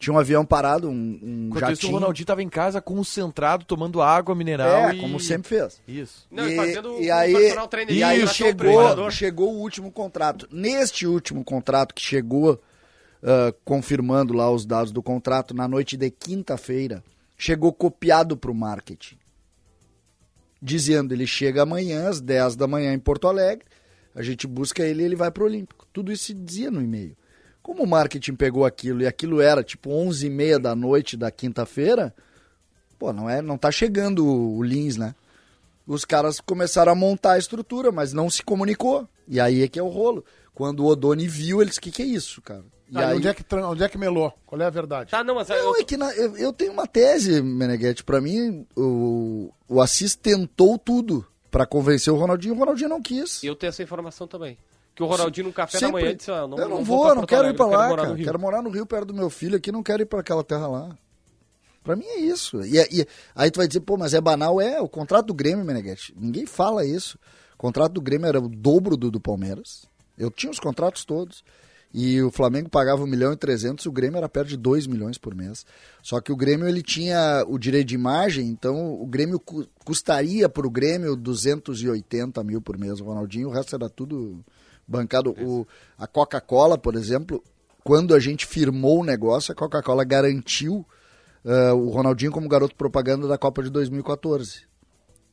Tinha um avião parado, um, um Enquanto isso, o jatinho. Ronaldinho tava em casa concentrado, tomando água mineral é, e... como sempre fez. Isso. Não, e, fazendo e aí, personal trainer. e aí chegou, chegou o último contrato. Neste último contrato que chegou, ah, confirmando lá os dados do contrato, na noite de quinta-feira, chegou copiado para o marketing. Dizendo, ele chega amanhã, às 10 da manhã em Porto Alegre, a gente busca ele e ele vai para o Olímpico. Tudo isso se dizia no e-mail. Como o marketing pegou aquilo e aquilo era tipo 11 e meia da noite da quinta-feira, pô, não, é, não tá chegando o, o Lins, né? os caras começaram a montar a estrutura, mas não se comunicou. E aí é que é o rolo. Quando o Odoni viu, ele disse, o que, que é isso, cara? E Tá, e aí... onde, é que, onde é que melou? Qual é a verdade? Tá, não, mas Não, eu, é que na- eu, eu tenho uma tese, Meneghetti. Pra mim, o, o Assis tentou tudo pra convencer o Ronaldinho. O Ronaldinho não quis. eu tenho essa informação também. Que o Ronaldinho no café da Sempre- manhã disse, ah, não, eu não, vou, vou, pra não quero ir quero lá, morar cara. Quero morar no Rio perto do meu filho aqui, não quero ir pra aquela terra lá. Pra mim é isso. E, e- aí tu vai dizer, pô, mas é banal. É, o contrato do Grêmio, Meneghetti. Ninguém fala isso. O contrato do Grêmio era o dobro do do Palmeiras. Eu tinha os contratos todos. E o Flamengo pagava 1 milhão e 300, o Grêmio era perto de 2 milhões por mês. Só que o Grêmio ele tinha o direito de imagem, então o Grêmio cu- custaria para o Grêmio 280 mil por mês. O Ronaldinho, o resto era tudo bancado. O, a Coca-Cola, por exemplo, quando a gente firmou o negócio, a Coca-Cola garantiu eh, o Ronaldinho como garoto propaganda da Copa de 2014,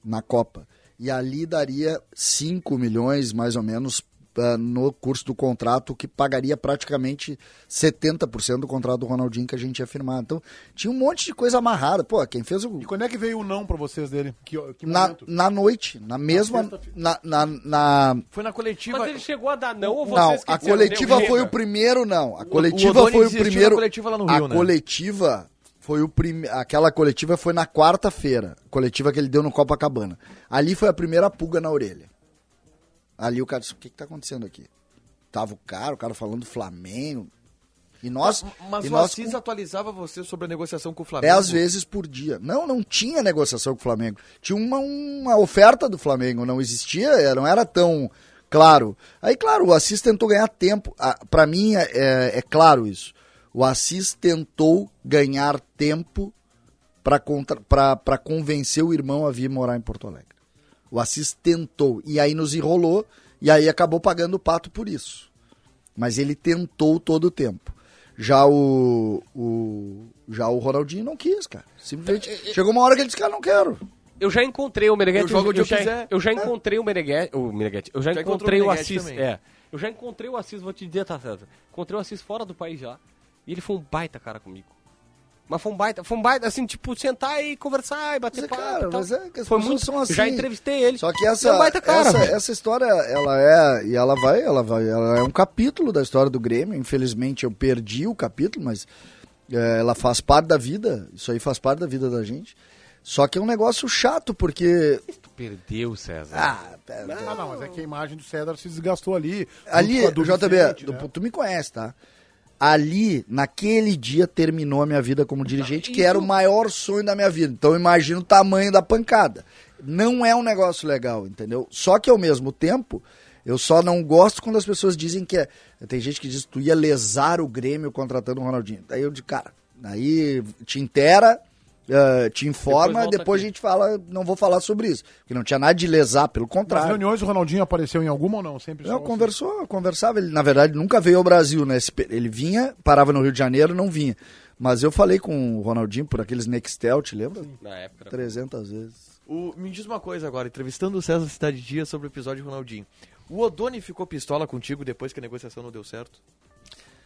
na Copa. E ali daria 5 milhões, mais ou menos, eh, no curso do contrato, que pagaria praticamente 70% do contrato do Ronaldinho que a gente ia firmar. Então, tinha um monte de coisa amarrada. Pô, quem fez o. E quando é que veio o não pra vocês dele? Que, que Na, na noite, na mesma. Na, na, na- Foi na coletiva... Mas ele chegou a dar não ou não, vocês que a coletiva "Deu, foi o chega"? primeiro, não. A o coletiva Odoni foi o primeiro. coletiva lá no a Rio, né? coletiva foi o prime... aquela coletiva foi na quarta-feira, coletiva que ele deu no Copacabana. Ali foi a primeira pulga na orelha. Ali o cara disse: "O que que tá acontecendo aqui?" Tava o cara, o cara falando do Flamengo. E nós, Mas e o nós Assis com atualizava você sobre a negociação com o Flamengo? dez vezes por dia. Não, não tinha negociação com o Flamengo. Tinha uma, uma oferta do Flamengo, não existia, é, não era tão claro. Aí, claro, o Assis tentou ganhar tempo. Ah, Pra mim, é, é- é claro isso. O Assis tentou ganhar tempo para convencer o irmão a vir morar em Porto Alegre. O Assis tentou. E aí nos enrolou. E aí acabou pagando o pato por isso. Mas ele tentou todo o tempo. Já o, o já o Ronaldinho não quis, cara. Simplesmente chegou uma hora que ele disse, cara, não quero. Eu já encontrei o Meneghetti. Eu jogo onde eu já, quiser. eu já encontrei o Meneghetti. O Meneghetti. Eu já, Já encontrei o Assis. também. É. Eu já encontrei o Assis, vou te dizer, tá certo. Encontrei o Assis fora do país já. E ele foi um baita cara comigo. Mas foi um baita, foi um baita, assim, tipo, sentar e conversar e bater Mas é, papo cara, tal. mas é que as foi muito, são assim. Já entrevistei ele. Só que Ele essa, é um baita cara. essa, essa história, ela é. E ela vai, ela vai. Ela é um capítulo da história do Grêmio. Infelizmente eu perdi o capítulo, mas é, ela faz parte da vida. Isso aí faz parte da vida da gente. Só que é um negócio chato, porque. Tu perdeu, César. Ah, pera, Ah, não, mas é que a imagem do César se desgastou ali. ali, JB, né? tu me conhece, tá? Ali, naquele dia, terminou a minha vida como dirigente, que era o maior sonho da minha vida. Então, imagina o tamanho da pancada. Não é um negócio legal, entendeu? Só que, ao mesmo tempo, eu só não gosto quando as pessoas dizem que é... Tem gente que diz que tu ia lesar o Grêmio contratando o Ronaldinho. Daí eu digo, cara, aí te intera, eh, te informa, depois, aqui. a gente fala, não vou falar sobre isso. Porque não tinha nada de lesar, pelo Nas contrário. reuniões o Ronaldinho apareceu em alguma ou não? Sempre Não, assim. conversou, conversava. Ele, na verdade, nunca veio ao Brasil, né? Ele vinha, parava no Rio de Janeiro, não vinha. Mas eu falei com o Ronaldinho por aqueles Nextel, te lembra? Na época. era- 300 vezes. O- me diz uma coisa agora, entrevistando o César Cidade Dia sobre o episódio Ronaldinho. O Odoni ficou pistola contigo depois que a negociação não deu certo?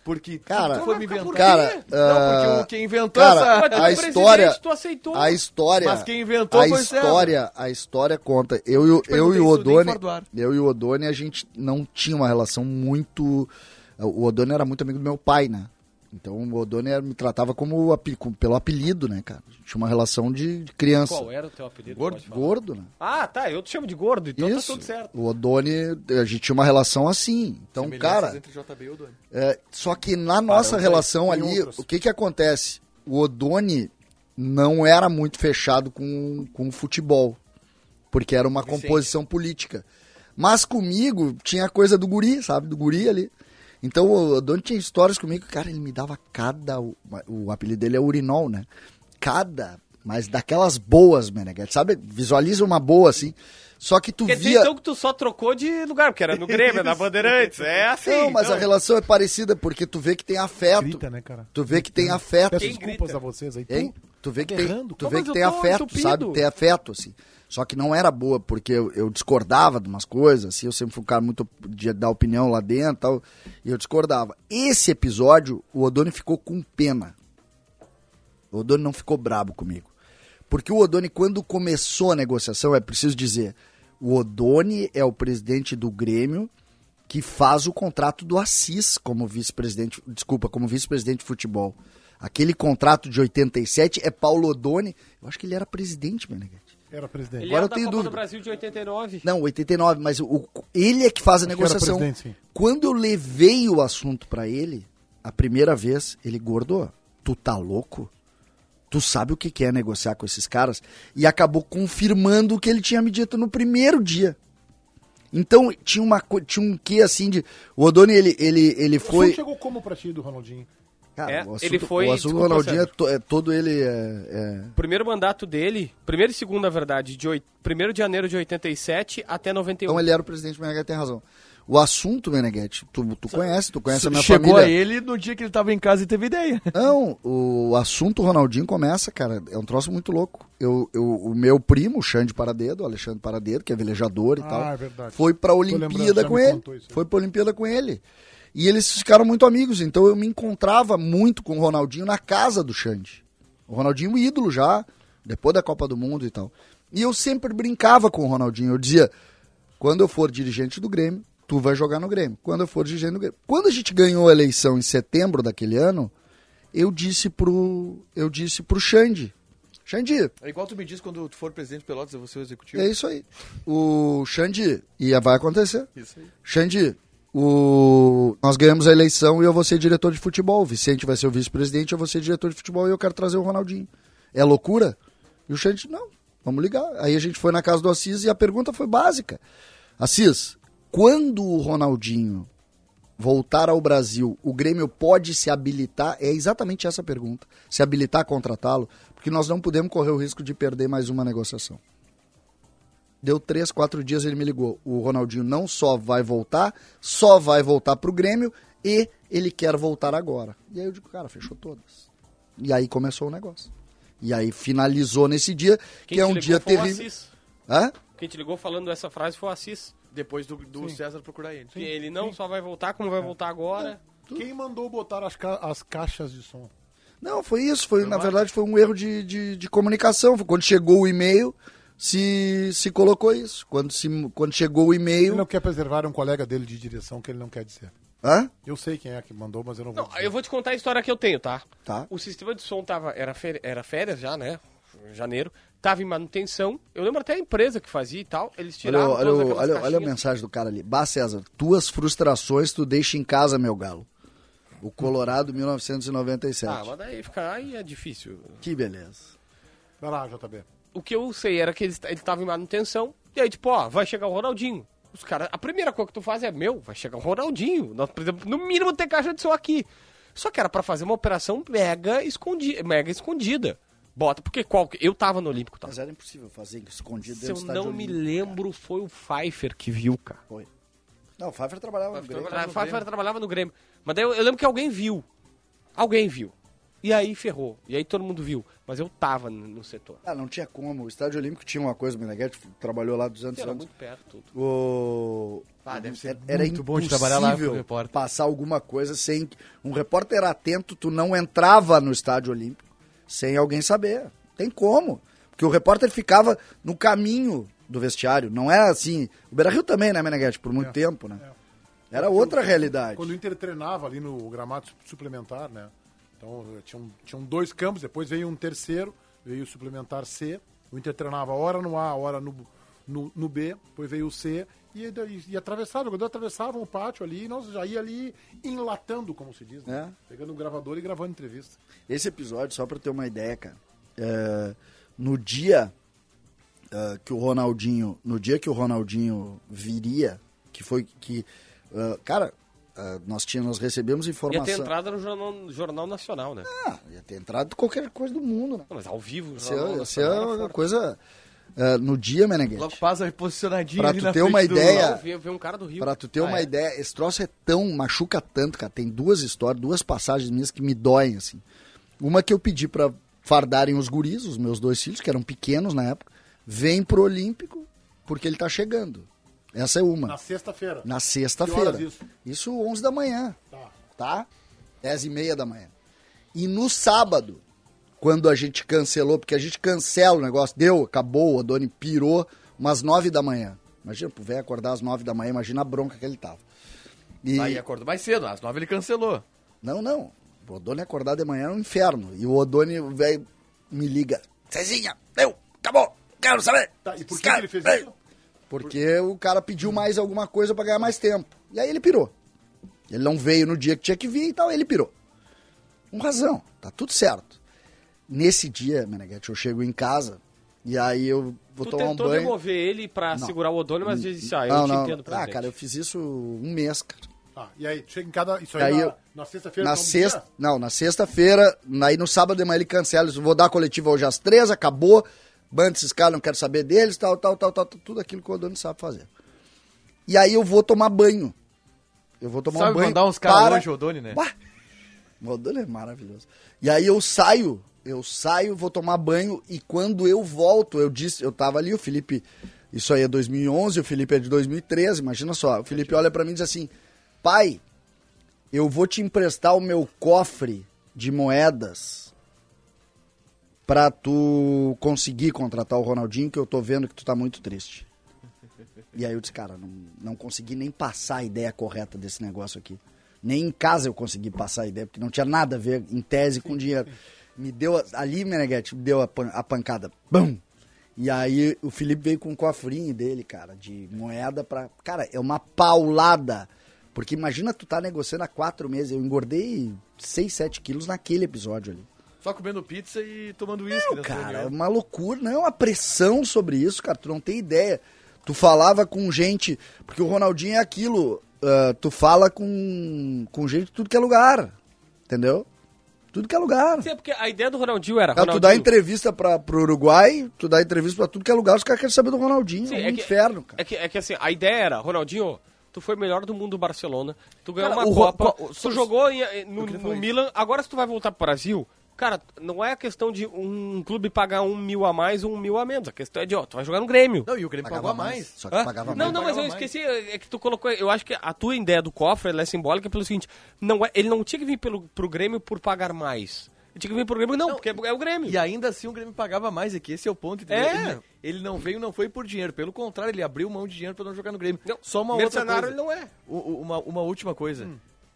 Porque Cara, tu foi me inventar. cara, não, ah, porque o quem inventou cara, essa... Tu a é história- presidente, Tu aceitou. A história. Mas quem inventou a foi o história, a história conta. Eu, e o- eu perguntei e o Odone, eu e o Odone, a gente não tinha uma relação muito. O Odone era muito amigo do meu pai, né? Então o Odone me tratava como pelo apelido, né, cara? Tinha uma relação de, criança. Qual era o teu apelido? Gordo? Gordo, né? Ah, tá. Eu te chamo de gordo, então Isso. tá tudo certo. O Odone, a gente tinha uma relação assim. Então, cara, entre JB e Odoni. é, só que na nossa Paramos relação ali, o que que acontece? O Odone não era muito fechado com, com o futebol, porque era uma Vicente. composição política. Mas comigo tinha a coisa do guri, sabe? Do guri ali. Então o Odone tinha histórias comigo, cara, ele me dava cada. O, o apelido dele é Urinol, né? Cada, mas daquelas boas, Meneghete, sabe? Visualiza uma boa assim. Só que tu Quer dizer, via. então, que tu só trocou de lugar, porque era no Grêmio, na Bandeirantes. É assim. Não, mas então. a relação é parecida, porque tu vê que tem afeto. Grita, né, cara? Tu vê que tem afeto. Peço desculpas grita? a vocês aí. Hein? Tu, Tu vê que tá tem, tu Não, vê que tem afeto, entupido. sabe? Tem afeto, assim. Só que não era boa, porque eu, eu discordava de umas coisas, assim, eu sempre fui um cara muito de dar opinião lá dentro e tal, e eu discordava. Esse episódio, o Odoni ficou com pena. O Odoni não ficou brabo comigo. Porque o Odoni, quando começou a negociação, é preciso dizer, o Odoni é o presidente do Grêmio que faz o contrato do Assis como vice-presidente, desculpa, como vice-presidente de futebol. Aquele contrato de 87 é Paulo Odoni. Eu acho que ele era presidente, Meneghete. Era presidente. Ele Agora era eu tenho Copa dúvida. do Brasil de 89. Não, 89, mas o, ele é que faz a Acho negociação. presidente, sim. Quando eu levei o assunto pra ele, a primeira vez, ele gordo, tu tá louco? Tu sabe o que que é negociar com esses caras? E acabou confirmando o que ele tinha me dito no primeiro dia. Então, tinha, uma, tinha um quê assim de. O Odoni, ele, ele, ele O assunto foi. chegou como pra ti do Ronaldinho? Cara, É, o assunto, ele foi- O assunto do Ronaldinho é, to- é todo ele. É, é- O primeiro mandato dele, primeiro e segundo, na verdade, de 1 de janeiro de 87 até 91. Então ele era o presidente, o Meneghetti tem razão. O assunto, Meneghetti, tu, tu conhece, tu conhece a minha Chegou família. a ele no dia que ele tava em casa e teve ideia. Não, o assunto Ronaldinho começa, cara, é um troço muito louco. Eu, eu, o meu primo, o Xande Paradedo, o Alexandre Paradedo, que é velejador e Ah, tal, é verdade. foi pra Olimpíada com ele. isso. Foi pra Olimpíada com ele. E eles ficaram muito amigos, então eu me encontrava muito com o Ronaldinho na casa do Xande. O Ronaldinho ídolo já, depois da Copa do Mundo e tal. E eu sempre brincava com o Ronaldinho, eu dizia, quando eu for dirigente do Grêmio, tu vai jogar no Grêmio. Quando eu for dirigente do Grêmio. Quando a gente ganhou a eleição em setembro daquele ano, eu disse pro eu disse pro Xande, Xande, É igual tu me diz quando tu for presidente do Pelotas, eu vou ser o executivo. é isso aí. O Xande, e vai acontecer. Isso aí. Xande, o... nós ganhamos a eleição e eu vou ser diretor de futebol. O Vicente vai ser o vice-presidente, eu vou ser diretor de futebol e eu quero trazer o Ronaldinho. É loucura? E o Xande, não, vamos ligar. Aí a gente foi na casa do Assis e a pergunta foi básica. Assis, quando o Ronaldinho voltar ao Brasil, o Grêmio pode se habilitar? É exatamente essa a pergunta. Se habilitar a contratá-lo? Porque nós não podemos correr o risco de perder mais uma negociação. Deu três, quatro dias ele me ligou. O Ronaldinho não só vai voltar, só vai voltar pro Grêmio e ele quer voltar agora. E aí eu digo, cara, fechou todas. E aí começou o negócio. E aí finalizou nesse dia, Quem que é te um dia foi o terrível. Assis. Hã? Quem te ligou falando essa frase foi o Assis. Depois do, do César procurar ele. Que ele não só vai voltar, como vai voltar agora. Quem mandou botar as, ca- as caixas de som? Não, foi isso. Foi, na verdade, foi um erro de, de, de comunicação. Foi Quando chegou o e-mail, se, se colocou isso. Quando, se, quando chegou o Ele e-mail. não quer preservar um colega dele de direção que ele não quer dizer. Hã? Eu sei quem é que mandou, mas eu não vou. Não, dizer. eu vou te contar a história que eu tenho, tá? Tá. O sistema de som tava, era, férias, era férias já, né? Janeiro. Tava em manutenção. Eu lembro até a empresa que fazia e tal. Eles tiraram olha, todas olha, olha, olha a mensagem do cara ali. Bah, César, tuas frustrações tu deixa em casa, meu galo. O Colorado 1997. Ah, mas daí fica, aí é difícil. Que beleza. Vai lá, JB. O que eu sei era que eles ele tava em manutenção. E aí, tipo, ó, vai chegar o Ronaldinho. Os caras, a primeira coisa que tu faz é, meu, vai chegar o Ronaldinho. Nós precisamos, no mínimo, ter caixa de som aqui. Só que era pra fazer uma operação mega, escondi mega escondida. Bota, porque qual, eu tava no Olímpico, tá? Mas era impossível fazer escondido Se eu não me Olímpico. lembro, foi o Pfeiffer que viu, cara. Foi. Não, o Pfeiffer trabalhava no Grêmio. A Pfeiffer trabalhava no Grêmio. Mas daí eu, eu lembro que alguém viu. Alguém viu. E aí ferrou. E aí todo mundo viu. Mas eu tava no, no setor. Ah, não tinha como. O estádio Olímpico tinha uma coisa, o Meneghete trabalhou lá 200 Era anos. muito perto tudo. O... Ah, deve ser era muito bom de trabalhar lá com o impossível repórter. passar alguma coisa sem um repórter atento, tu não entrava no estádio olímpico sem alguém saber. Tem como? Porque o repórter ficava no caminho do vestiário, não era assim. O Beira-Rio também, né, Meneghete, por muito tempo, né? Era outra realidade. Quando o Inter treinava ali no gramado su- suplementar, né? Então tinham, tinham dois campos, depois veio um terceiro, veio o suplementar C. O Inter treinava hora no A, hora no, no, no B, depois veio o C e, daí- e atravessava, quando atravessavam o pátio ali, nós já ia ali enlatando, como se diz, né? Pegando o gravador e gravando entrevista. Esse episódio, só pra ter uma ideia, cara, é, no dia é, que o Ronaldinho, no dia que o Ronaldinho viria, que foi que, é, cara, é, nós tínhamos, nós recebemos Ia informação. ter entrada no Jornal, Jornal Nacional, né? Ah, ia ter entrado qualquer coisa do mundo, né? Não, mas ao vivo, o Isso Jornal é, isso é Nacional. uma coisa é, no dia, Meneghete. Logo passa reposicionadinho Pra ali tu na ter uma do- ideia- veio um cara do Rio. Pra tu ter Ah, uma é? ideia, esse troço é tão, machuca tanto, cara. Tem duas histórias, duas passagens minhas que me doem, assim. Uma que eu pedi pra fardarem os guris, os meus dois filhos, que eram pequenos na época, vem pro Olímpico, porque ele tá chegando. Essa é uma. Na sexta-feira. Na sexta-feira. isso? Isso 11 da manhã, Tá. tá? 10 e meia da manhã. E no sábado, quando a gente cancelou, porque a gente cancela o negócio, deu, acabou, o Odoni pirou, umas 9 da manhã. Imagina, pro velho acordar às 9 da manhã, imagina a bronca que ele tava. E... Aí acordou mais cedo, às nove ele cancelou. Não, não. O Odoni acordar de manhã é um inferno. E o Odoni, o velho, me liga. Cezinha, deu, acabou, quero saber. Tá, e por que, Cara, que ele fez isso? Porque o cara pediu mais alguma coisa pra ganhar mais tempo. E aí ele pirou. Ele não veio no dia que tinha que vir e tal, ele pirou. Com razão, tá tudo certo. Nesse dia, Meneghete, eu chego em casa e aí eu vou Tu tomar um tentou banho. demover ele pra Não. segurar o Odônio, mas disse, ah, eu não, te não. entendo, Ah, cara, eu fiz isso um mês, cara. Tá, e aí, chega em cada. Isso aí, Aí na, eu- na sexta-feira. Na sexta, não, na sexta-feira, aí no sábado de manhã ele cancela, eu vou dar a coletiva hoje às três, acabou, banda esses caras, não quero saber deles, tal, tal, tal, tal, tudo aquilo que o Odoni sabe fazer. E aí eu vou tomar banho. Eu vou tomar Sabe um banho mandar uns caras para- hoje, Odoni, né? Bah! O Odoni é maravilhoso. E aí eu saio, eu saio, vou tomar banho e quando eu volto, eu disse, eu tava ali, o Felipe, isso aí é 2011, o Felipe é de 2013, imagina só. O Felipe olha pra mim e diz assim: "Pai, eu vou te emprestar o meu cofre de moedas pra tu conseguir contratar o Ronaldinho, que eu tô vendo que tu tá muito triste." E aí eu disse, cara, não, não consegui nem passar a ideia correta desse negócio aqui. Nem em casa eu consegui passar a ideia, porque não tinha nada a ver, em tese, com dinheiro. Me deu, a- ali, Meneghete, me deu a, pan- a pancada. Bum! E aí o Felipe veio com um cofrinho dele, cara, de moeda pra... Cara, é uma paulada. Porque imagina tu tá negociando há quatro meses. Eu engordei 6, 7 quilos naquele episódio ali. Só comendo pizza e tomando uísque. nessa Cara, é uma loucura, não é uma pressão sobre isso, cara. Tu não tem ideia. Tu falava com gente. Porque o Ronaldinho é aquilo. ah, tu fala com, com gente de tudo que é lugar. Entendeu? Tudo que é lugar. Sim, é porque a ideia do Ronaldinho era. Ah, tu dá entrevista pra, pro Uruguai, tu dá entrevista pra tudo que é lugar, os caras querem saber do Ronaldinho. Sim, é um é que- inferno, cara. É que, é que assim, a ideia era, Ronaldinho, tu foi melhor do mundo do Barcelona, tu ganhou Cara, uma Ro- Copa, qual- tu só- jogou em- em- no, no. Milan, agora se tu vai voltar pro Brasil, cara, não é a questão de um clube pagar um mil a mais ou um mil a menos, a questão é de, ó, tu vai jogar no Grêmio. Não, e o Grêmio Pagava pagou a mais. mais. Só que Hã? pagava não, mais. não, mas eu esqueci, é que tu colocou, eu acho que a tua ideia do cofre, ela é simbólica pelo seguinte, não é, ele não tinha que vir pelo, pro Grêmio por pagar mais. Ele tinha que vir pro Grêmio, não, porque é, é o Grêmio. E ainda assim o Grêmio pagava mais, é que esse é o ponto, entendeu? É. Ele, ele não veio, não foi por dinheiro, pelo contrário, ele abriu mão de dinheiro pra não jogar no Grêmio. Não, Só uma outra mercenário coisa. ele não é. O- o- uma, uma última coisa.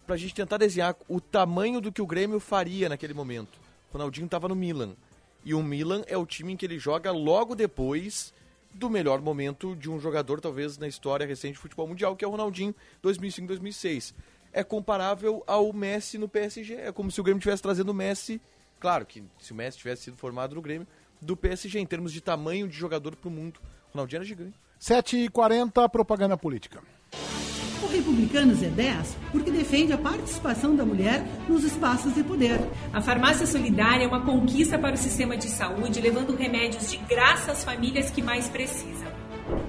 Pra gente tentar desenhar o tamanho do que o Grêmio faria naquele momento. Ronaldinho tava no Milan. E o Milan é o time em que ele joga logo depois do melhor momento de um jogador, talvez, na história recente do futebol mundial, que é o Ronaldinho 2005-2006. É comparável ao Messi no PSG. É como se o Grêmio estivesse trazendo o Messi. Claro que se o Messi tivesse sido formado no Grêmio, do PSG, em termos de tamanho de jogador mundo. O Ronaldinho era gigante. 7h40, propaganda política. O Republicanos é 10 porque defende a participação da mulher nos espaços de poder. A farmácia solidária é uma conquista para o sistema de saúde, levando remédios de graça às famílias que mais precisam.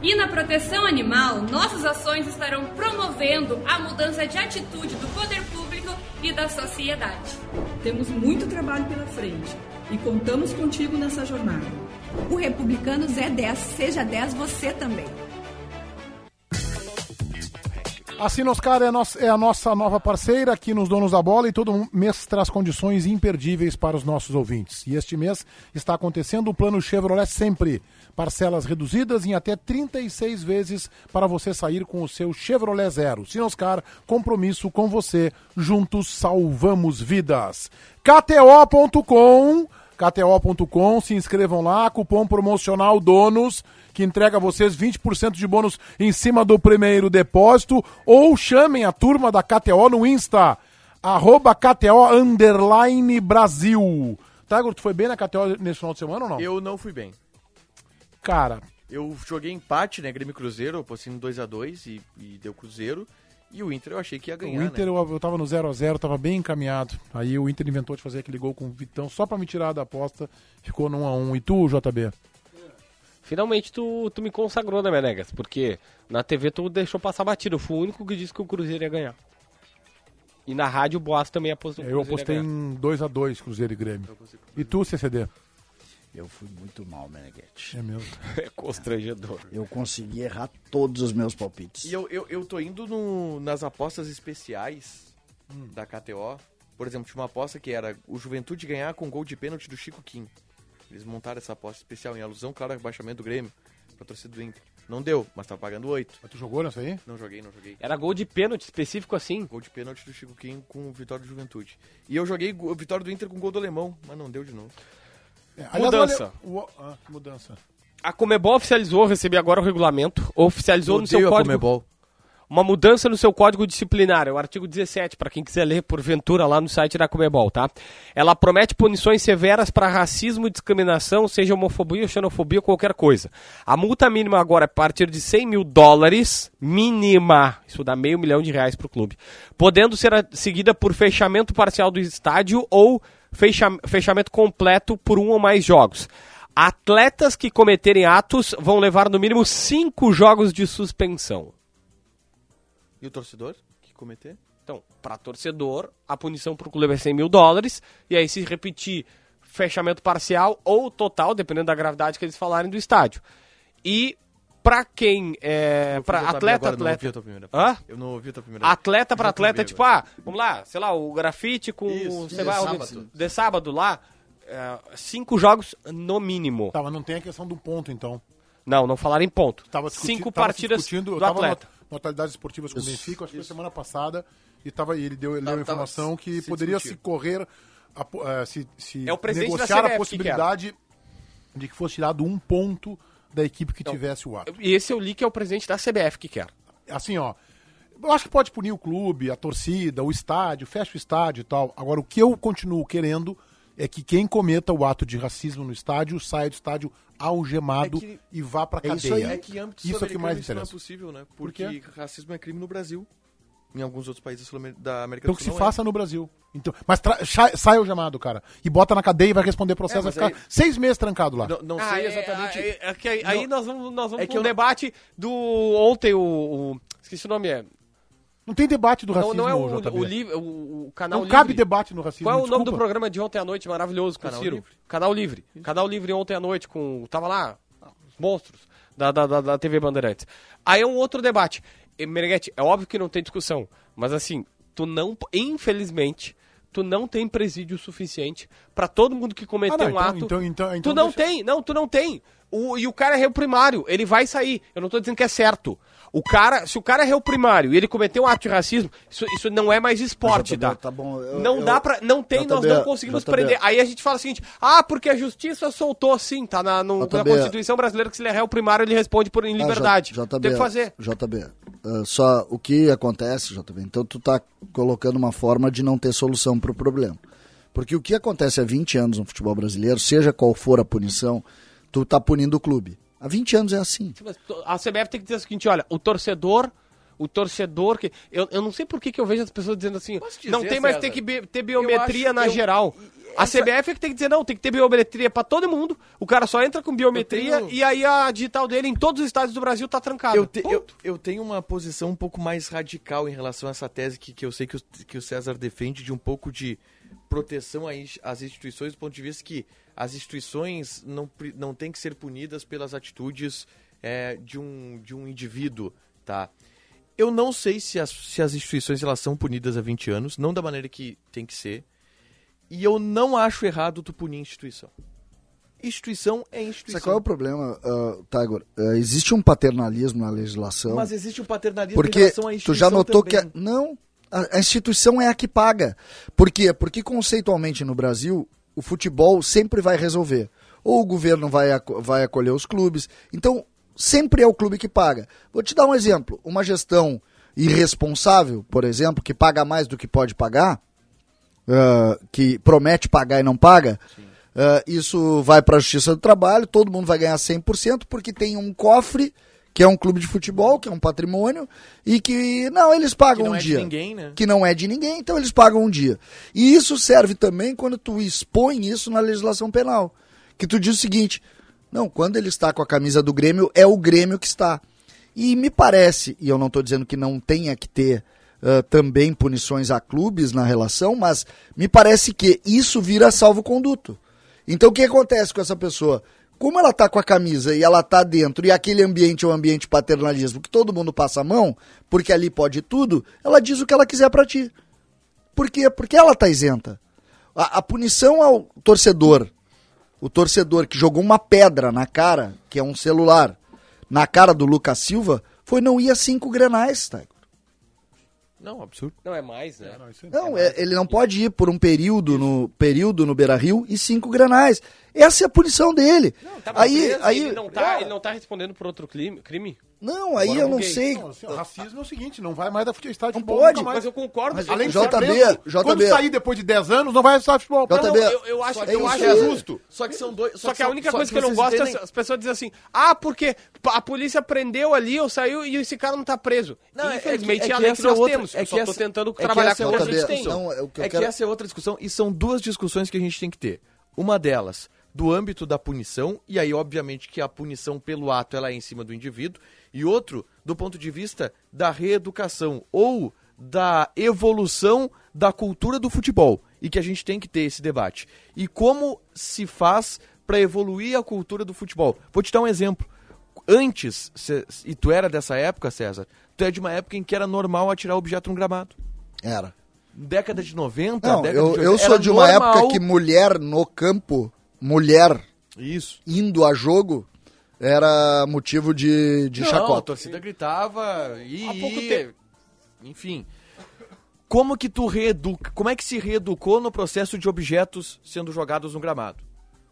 E na proteção animal, nossas ações estarão promovendo a mudança de atitude do poder público e da sociedade. Temos muito trabalho pela frente e contamos contigo nessa jornada. O Republicanos é 10, seja 10 você também. A Sinoscar é, a nossa- é a nossa nova parceira aqui nos Donos da Bola e todo mês traz condições imperdíveis para os nossos ouvintes. E este mês está acontecendo o plano Chevrolet Sempre. Parcelas reduzidas em até 36 vezes para você sair com o seu Chevrolet Zero. Sinoscar, compromisso com você. Juntos salvamos vidas. KTO.com KTO.com, se inscrevam lá, cupom promocional DONOS, que entrega a vocês 20% de bônus em cima do primeiro depósito, ou chamem a turma da KTO no Insta, arroba KTO underline Brasil. Tiger, tu foi bem na KTO nesse final de semana ou não? Eu não fui bem. Cara, Eu joguei empate, né? Grêmio Cruzeiro, eu postei no 2x2 e, e deu Cruzeiro. E o Inter eu achei que ia ganhar. o Inter, né? eu, eu tava no 0x0, tava bem encaminhado. Aí o Inter inventou de fazer aquele gol com o Vitão só pra me tirar da aposta, ficou no 1x1. E tu, JB? Finalmente tu, tu me consagrou, né, Menegas? Porque na TV tu deixou passar batido. Eu fui o único que disse que o Cruzeiro ia ganhar. E na rádio o Boas também apostou Eu apostei em 2x2 Cruzeiro e Grêmio. E tu, CCD? Eu fui muito mal, Meneghete. É mesmo. É constrangedor. Eu consegui errar todos os meus palpites. E eu, eu, eu tô indo no- nas apostas especiais Hum. da KTO. Por exemplo, tinha uma aposta que era o Juventude ganhar com gol de pênalti do Chico Kim. Eles montaram essa aposta especial em alusão, claro, ao rebaixamento do Grêmio, pra torcida do Inter. Não deu, mas tava pagando 8. Mas tu jogou nessa aí? Não joguei, não joguei. Era gol de pênalti específico assim. Gol de pênalti do Chico Kim com vitória do Juventude. E eu joguei vitória do Inter com gol do Alemão, mas não deu de novo. É, Mudança. olha- o- ah, mudança. A Comebol oficializou, recebi agora o regulamento, oficializou no seu código Comebol. uma mudança no seu código disciplinar, é o artigo 17, para quem quiser ler porventura lá no site da Comebol, tá? Ela promete punições severas para racismo e discriminação, seja homofobia, xenofobia ou qualquer coisa. A multa mínima agora é a partir de 100 mil dólares, mínima, isso dá meio milhão de reais para o clube, podendo ser seguida por fechamento parcial do estádio ou fecha- fechamento completo por um ou mais jogos. Atletas que cometerem atos vão levar no mínimo cinco jogos de suspensão. E o torcedor que cometer? Então, para torcedor, a punição para o clube é 100 mil dólares. E aí, se repetir fechamento parcial ou total, dependendo da gravidade que eles falarem do estádio. E para quem é. Para Eu atleta, agora, não ouvi a atleta. tua primeira Hã? Eu não ouvi a tua primeira Atleta Eu para já atleta, tipo, ah, vamos lá, sei lá, o grafite com Isso, sei de lá, sábado. de sábado lá. é, cinco jogos no mínimo. Tá, mas não tem a questão do ponto, então. Não, não falaram em ponto. Tava cinco tava partidas discutindo, eu do tava atleta. no Atualidades Esportivas com o Benfica, acho que foi semana passada, e, tava, e ele deu, ele deu Tava- a informação que se poderia discutir. se correr, a po- eh, se, se É negociar CBF a que possibilidade de que fosse tirado um ponto da equipe que Então, tivesse o ato. E esse eu li que é o presidente da CBF que quer. Assim, ó, eu acho que pode punir o clube, a torcida, o estádio, fecha o estádio e tal. Agora, o que eu continuo querendo é que quem cometa o ato de racismo no estádio saia do estádio algemado É que- e vá pra É isso cadeia. aí. É que em âmbito Isso é o que mais isso não é interessa. possível, né? Por Porque quê? racismo é crime no Brasil. Em alguns outros países da América Então do que Sul. se não é. faça no Brasil. Então, mas sai o chamado, cara. E bota na cadeia e vai responder processo, É, vai ficar aí- seis meses trancado lá. Não, não Ah, sei é- exatamente. é- é que aí, aí Não- nós vamos, nós vamos é que eu- debate do ontem, o, o- Esqueci o nome, é. Não tem debate do Não, racismo, não é o, JB. o, li- o, o canal Não cabe livre. debate no racismo. Qual é o nome do programa de ontem à noite maravilhoso com Canal o Ciro? Livre. Canal Livre. Canal Livre ontem à noite com. Tava lá, os monstros da, da, da, da TV Bandeirantes. Aí é um outro debate. Meneghete, é óbvio que não tem discussão, mas assim, tu não. Infelizmente, tu não tem presídio suficiente pra todo mundo que cometeu Ah, não, um então- ato. então- então- então tu não deixa- tem, não, tu não tem. O, e o cara é réu primário, ele vai sair. Eu não tô dizendo que é certo. O cara, se o cara é réu primário e ele cometeu um ato de racismo, isso, isso não é mais esporte, JB, tá? tá bom, eu- não eu- dá pra. Não tem, nós JB, não conseguimos JB. prender. Aí a gente fala o seguinte: ah, porque a justiça soltou sim, tá na, no- na. Constituição brasileira que se ele é réu primário, ele responde por em Ah, liberdade. J- JB, tem que fazer. JB, ah, só o que acontece, JB, então tu tá colocando uma forma de não ter solução para o problema. Porque o que acontece há 20 anos no futebol brasileiro, seja qual for a punição, tu tá punindo o clube. Há 20 anos é assim. A CBF tem que dizer o seguinte: olha, o torcedor. O torcedor que. Eu, eu não sei por que, que eu vejo as pessoas dizendo assim. Dizer, Não tem mais César? ter que be- ter biometria acho- na eu- geral. A essa- CBF é que tem que dizer, não, tem que ter biometria pra todo mundo. O cara só entra com biometria tenho- e aí a digital dele em todos os estádios do Brasil tá trancada. Eu, te- eu, eu tenho uma posição um pouco mais radical em relação a essa tese que, que eu sei que o, que o César defende, de um pouco de proteção às instituições, do ponto de vista que as instituições não, não têm que ser punidas pelas atitudes é, de, um, de um indivíduo, tá? Eu não sei se as, se as instituições elas são punidas há 20 anos, não da maneira que tem que ser, e eu não acho errado tu punir instituição. Instituição é instituição. Sabe qual é o problema, uh, Tiger? Uh, existe um paternalismo na legislação. Mas existe um paternalismo em Porque relação à tu instituição já notou também. que. A, não, a, a instituição é a que paga. Por quê? Porque conceitualmente no Brasil, o futebol sempre vai resolver. Ou o governo vai, vai acolher os clubes. Então, sempre é o clube que paga. Vou te dar um exemplo. Uma gestão irresponsável, por exemplo, que paga mais do que pode pagar, ah, que promete pagar e não paga, ah, isso vai para a Justiça do Trabalho, todo mundo vai ganhar 100%, porque tem um cofre, que é um clube de futebol, que é um patrimônio, e que, não, eles pagam não um é de dia. ninguém, né? Que não é de ninguém, então eles pagam um dia. E isso serve também quando tu expõe isso na legislação penal. Que tu diz o seguinte, não, quando ele está com a camisa do Grêmio, é o Grêmio que está. E me parece, e eu não estou dizendo que não tenha que ter ah, também punições a clubes na relação, mas me parece que isso vira salvo-conduto. Então o que acontece com essa pessoa? Como ela tá com a camisa e ela tá dentro, e aquele ambiente é um ambiente paternalismo, que todo mundo passa a mão, porque ali pode tudo, ela diz o que ela quiser pra ti. Por quê? Porque ela tá isenta. A, a punição ao torcedor, o torcedor que jogou uma pedra na cara, que é um celular, na cara do Lucas Silva, foi não ir a cinco grenais, tá? Não, absurdo. Não é mais, né? Não, é- ele não pode ir por um período no período no Beira Rio e cinco granais. Essa é a punição dele. Tá aí, preso, aí, ele, não tá, ele não tá respondendo por outro crime? crime? não, aí Agora eu não buguei. sei. Não, assim, o racismo é o seguinte, não vai mais dar futebol, estádio Não futebol pode. Mas eu concordo. Mas, Além de não ser JB, preso, JB. quando sair depois de 10 anos, não vai estar futebol. JB. Não, eu, eu acho, É eu acho aí. justo. Só que são dois. Só que a única só coisa que eu não gosto é entendem- as- as pessoas dizem assim: ah, porque a polícia prendeu ali, ou saiu e esse cara não tá preso. Não, é- é Infelizmente que- é, é a que lei que é nós outra- temos. é eu que só tô tentando é que trabalhar com é o que a outra gente tem. discussão. Não, é que eu é que essa é outra discussão e são duas discussões que a gente tem que ter. Uma delas do âmbito da punição e aí obviamente que a punição pelo ato ela é em cima do indivíduo e outro do ponto de vista da reeducação ou da evolução da cultura do futebol e que a gente tem que ter esse debate. E como se faz para evoluir a cultura do futebol? Vou te dar um exemplo. Antes, cê- e tu era dessa época, César, tu é de uma época em que era normal atirar objeto no gramado Era. década de 90, Não, década eu, de eu 80, sou era de uma normal- época que mulher no campo, mulher Isso. indo a jogo, era motivo de, de Não, a chacota. torcida gritava e... Há pouco tempo. Enfim. Como que tu reeduca, como é que se reeducou no processo de objetos sendo jogados no gramado?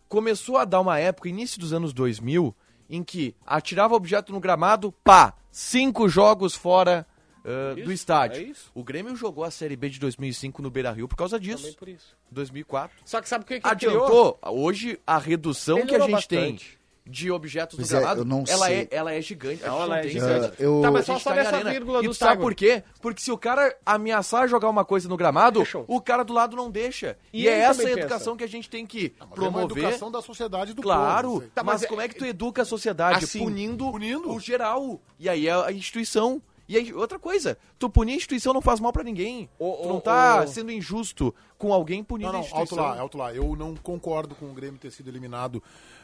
Começou a dar uma época, início dos anos 2000, em que atirava objeto no gramado, pá, cinco jogos fora ah, do Isso, estádio. é isso. O Grêmio jogou a Série B de 2005 no Beira-Rio por causa disso. Também por isso. 2004. Só que sabe o que, que criou? adiantou. Hoje a redução que a gente tem bastante. de objetos Pois é, gramado, eu não ela, sei. é, ela é gigante. Não, ela não é tem gigante. Eu- Tá, mas só só tá nessa arena. vírgula E do tu sabe por quê? Porque se o cara ameaçar jogar uma coisa no gramado, Deixam. o cara do lado não deixa. E E, é essa a educação que a gente tem que é uma promover. educação da sociedade do Claro, povo. Tá, mas mas, é- como é que tu educa a sociedade? Assim, punindo, punindo. o geral. E aí é a instituição. E aí, outra coisa, tu punir a instituição não faz mal pra ninguém. Tu não tá sendo injusto com alguém punindo Não, a não, alto instituição. lá, alto lá. Eu não concordo com o Grêmio ter sido eliminado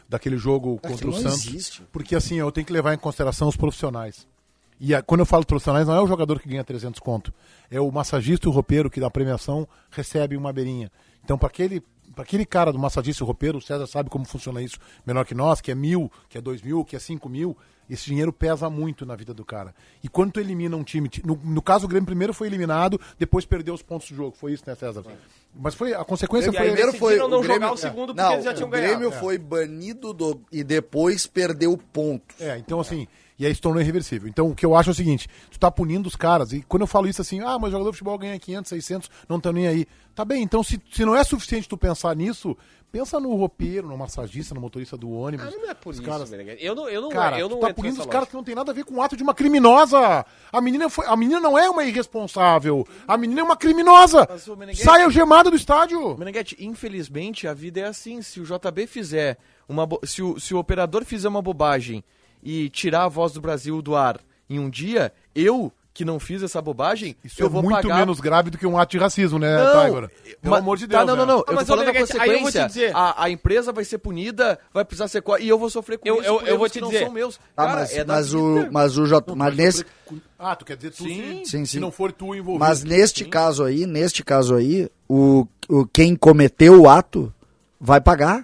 daquele jogo contra o Santos. existe. Porque assim, eu tenho que levar em consideração os profissionais. E a- quando eu falo profissionais, não é o jogador que ganha 300 conto. É o massagista e o roupeiro que da premiação recebe uma beirinha. Então, para aquele, pra aquele cara do massagista roupeiro, o César sabe como funciona isso melhor que nós, que é mil, que é dois mil, que é cinco mil. Esse dinheiro pesa muito na vida do cara. E quando tu elimina um time. ti- No, no caso, o Grêmio primeiro foi eliminado, depois perdeu os pontos do jogo. Foi isso, né, César? Mas foi a consequência E foi. primeiro decidiram não o Grêmio- jogar o segundo porque não, eles já tinham o Grêmio ganhado. foi banido do- e depois perdeu pontos. É, então assim, e aí se tornou irreversível. Então o que eu acho é o seguinte, tu tá punindo os caras, e quando eu falo isso assim, ah, mas o jogador de futebol ganha 500, 600, não estão nem aí. Tá bem, então se, se não é suficiente tu pensar nisso, pensa no roupeiro, no massagista, no motorista do ônibus. Ah, não é por os isso, caras... Meneghete. Eu não, eu não, Cara, eu não tu tá punindo os caras que não tem nada a ver com o ato de uma criminosa. A menina, foi, a menina não é uma irresponsável. A menina é uma criminosa. Meneghetti- Sai algemada do estádio. Meneghete, infelizmente a vida é assim. Se o JB fizer uma. bo- Se o, se o operador fizer uma bobagem e tirar a voz do Brasil do ar em um dia, eu, que não fiz essa bobagem, Isso eu é vou muito pagar. menos grave do que um ato de racismo, né, Não, Tiger? Pelo mas- amor de Deus. Tá, não, não, né? não. Ah, eu mas, tô falando da Meneghete, aí eu vou te consequência. dizer- A, a empresa vai ser punida, vai precisar ser. co- E eu vou sofrer com Eu- isso. eu- eu vou te que não dizer. são meus. Ah, Cara, mas, é mas, o, mas o J. Mas nesse, Ah, tu quer dizer tu Sim. se, Sim, se sim. não for tu envolvido. mas neste caso aí, neste caso aí, o, o quem cometeu o ato vai pagar.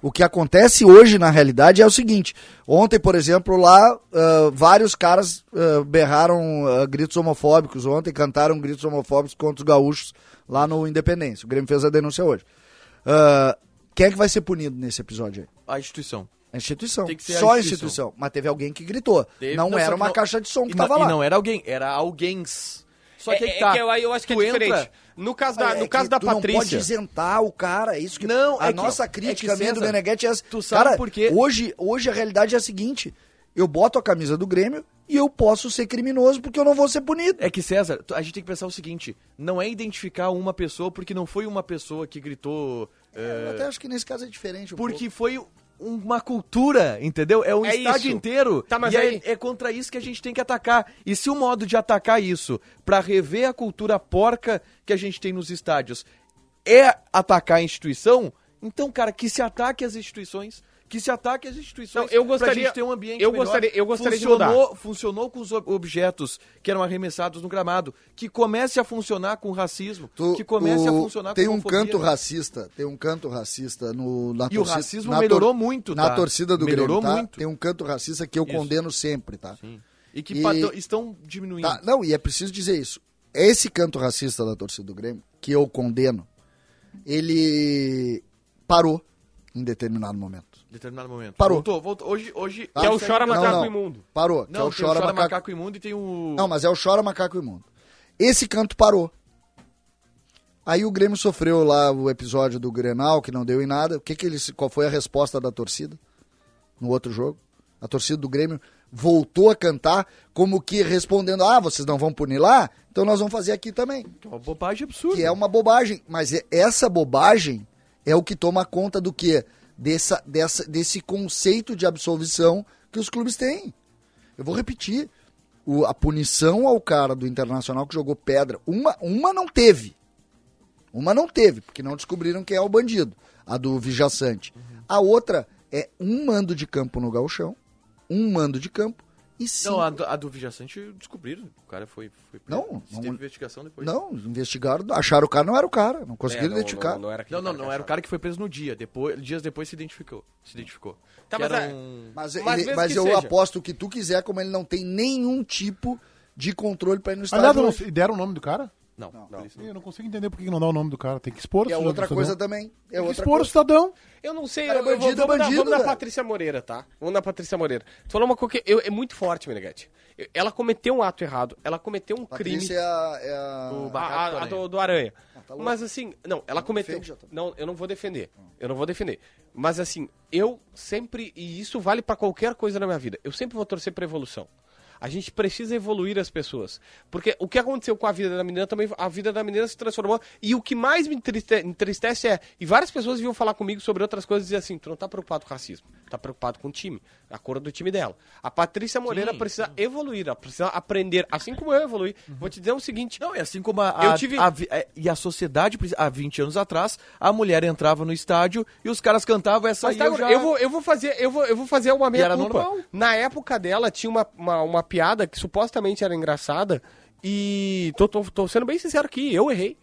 O que acontece hoje, na realidade, é o seguinte. Ontem, por exemplo, lá, ah, vários caras ah, berraram ah, gritos homofóbicos. Ontem cantaram gritos homofóbicos contra os gaúchos lá no Independência. O Grêmio fez a denúncia hoje. Quem é que vai ser punido nesse episódio aí? A instituição. A instituição. Tem que ser a Só a instituição. instituição. Mas teve alguém que gritou. Teve- não, só era uma não- caixa de som que e tava não, lá. E não era alguém, era alguém. Só que é, aí que é tá. que eu, eu acho que é Tu diferente. entra- No caso da, É no que caso da tu não pode Patrícia. isentar o cara, é isso que Não, a é que- nossa é que, crítica minha do César, Meneghetti é essa. tu sabe cara, por quê? hoje, hoje a realidade é a seguinte, eu boto a camisa do Grêmio e eu posso ser criminoso porque eu não vou ser punido. É que, César, a gente tem que pensar o seguinte: não é identificar uma pessoa porque não foi uma pessoa que gritou. Eu eh, até acho que nesse caso é diferente um porque foi uma cultura, entendeu? É um É estádio isso. inteiro. Tá, mas e aí- é, é contra isso que a gente tem que atacar. E se o modo de atacar isso, pra rever a cultura porca que a gente tem nos estádios, é atacar a instituição, então, cara, que se ataque as instituições. Que se ataque as instituições Não, eu pra gostaria- gente ter um ambiente eu melhor. gostaria- eu gostaria de funcionou, Funcionou com os ob- objetos que eram arremessados no gramado. Que comece a funcionar com racismo. Tu- que comece a o- funcionar tem com um homofobia. canto racista, tem um canto racista no na E o torcida- racismo na melhorou muito, Na tá? torcida do Melhorou Grêmio, tá? muito. Tem um canto racista que eu Isso. condeno sempre, tá? Sim. E que E- estão diminuindo. Tá, não, e é preciso dizer isso. Esse canto racista da torcida do Grêmio, que eu condeno, ele parou em determinado momento. Em determinado momento. Parou. Voltou, voltou. Hoje, hoje Que é o chora Não, macaco não. imundo. Parou, que Não, é o chora, o chora macaco... macaco imundo e tem o. Não, mas é o chora macaco imundo. Esse canto parou. Aí o Grêmio sofreu lá o episódio do Grenal, que não deu em nada. O que que eles, qual foi a resposta da torcida no outro jogo? A torcida do Grêmio voltou a cantar como que respondendo: "Ah, vocês não vão punir lá? Então nós vamos fazer aqui também". Que é uma bobagem absurda. Que é uma bobagem, mas é- essa bobagem é o que toma conta do quê? Dessa, dessa, desse conceito de absolvição que os clubes têm. Eu vou repetir. O- a punição ao cara do Internacional que jogou pedra, uma, uma não teve. Uma não teve, porque não descobriram quem é o bandido. A do Vijaçante. A outra é um mando de campo no galchão, um mando de campo e sim. Não, a, do- a do Vijaçante descobriram. O cara foi. foi preso. Não, Se não- teve investigação depois. Não, investigaram, acharam o cara, não era o cara, não conseguiram É, não, identificar. Não, não era, Não, não, cara não. Era o cara que foi preso no dia. Depois, dias depois se identificou. Se identificou. Tá, mas era um- Mas, Mas ele- mas eu seja. aposto o que tu quiser, como ele não tem nenhum tipo de controle pra ir no Aliás, estádio. eu não deram o nome do cara? Não, isso não. Eu não consigo entender por que não dá o nome do cara. Tem que expor Que é outra coisa também. É Tem que outra expor o cidadão. Eu não sei, Cara, eu, eu bandido é vamos, na, bandido, vamos na. Patrícia Moreira, tá? Vamos na Patrícia Moreira. Tu falou uma coisa que eu- é muito forte, Meneghetti. Eu- Ela cometeu um ato errado, ela cometeu um crime. Patrícia é a, é a- O A, a- a do, do Aranha. tá louco. Mas assim, não, ela cometeu. defende. Não, eu não vou defender. Eu não vou defender. Mas assim, eu sempre, e isso vale pra qualquer coisa na minha vida, eu sempre vou torcer pra evolução. A gente precisa evoluir as pessoas. Porque o que aconteceu com a vida da menina também, a vida da menina se transformou. E o que mais me entriste- entristece é. E várias pessoas vinham falar comigo sobre outras coisas e dizer assim: tu não tá preocupado com racismo, tá preocupado com o time, a cor do time dela. A Patrícia Moreira precisa evoluir, ela precisa aprender, assim como eu evoluí. Vou te dizer o seguinte: Não, é assim como a, Eu a- tive- a vi- é, e a sociedade, há 20 anos atrás, a mulher entrava no estádio e os caras cantavam essa Mas tá, eu já... eu, vou, eu vou fazer, eu vou, eu vou fazer uma meia era culpa. normal. Na época dela tinha uma, uma, uma piada que supostamente era engraçada e tô, tô, tô sendo bem sincero aqui, eu errei.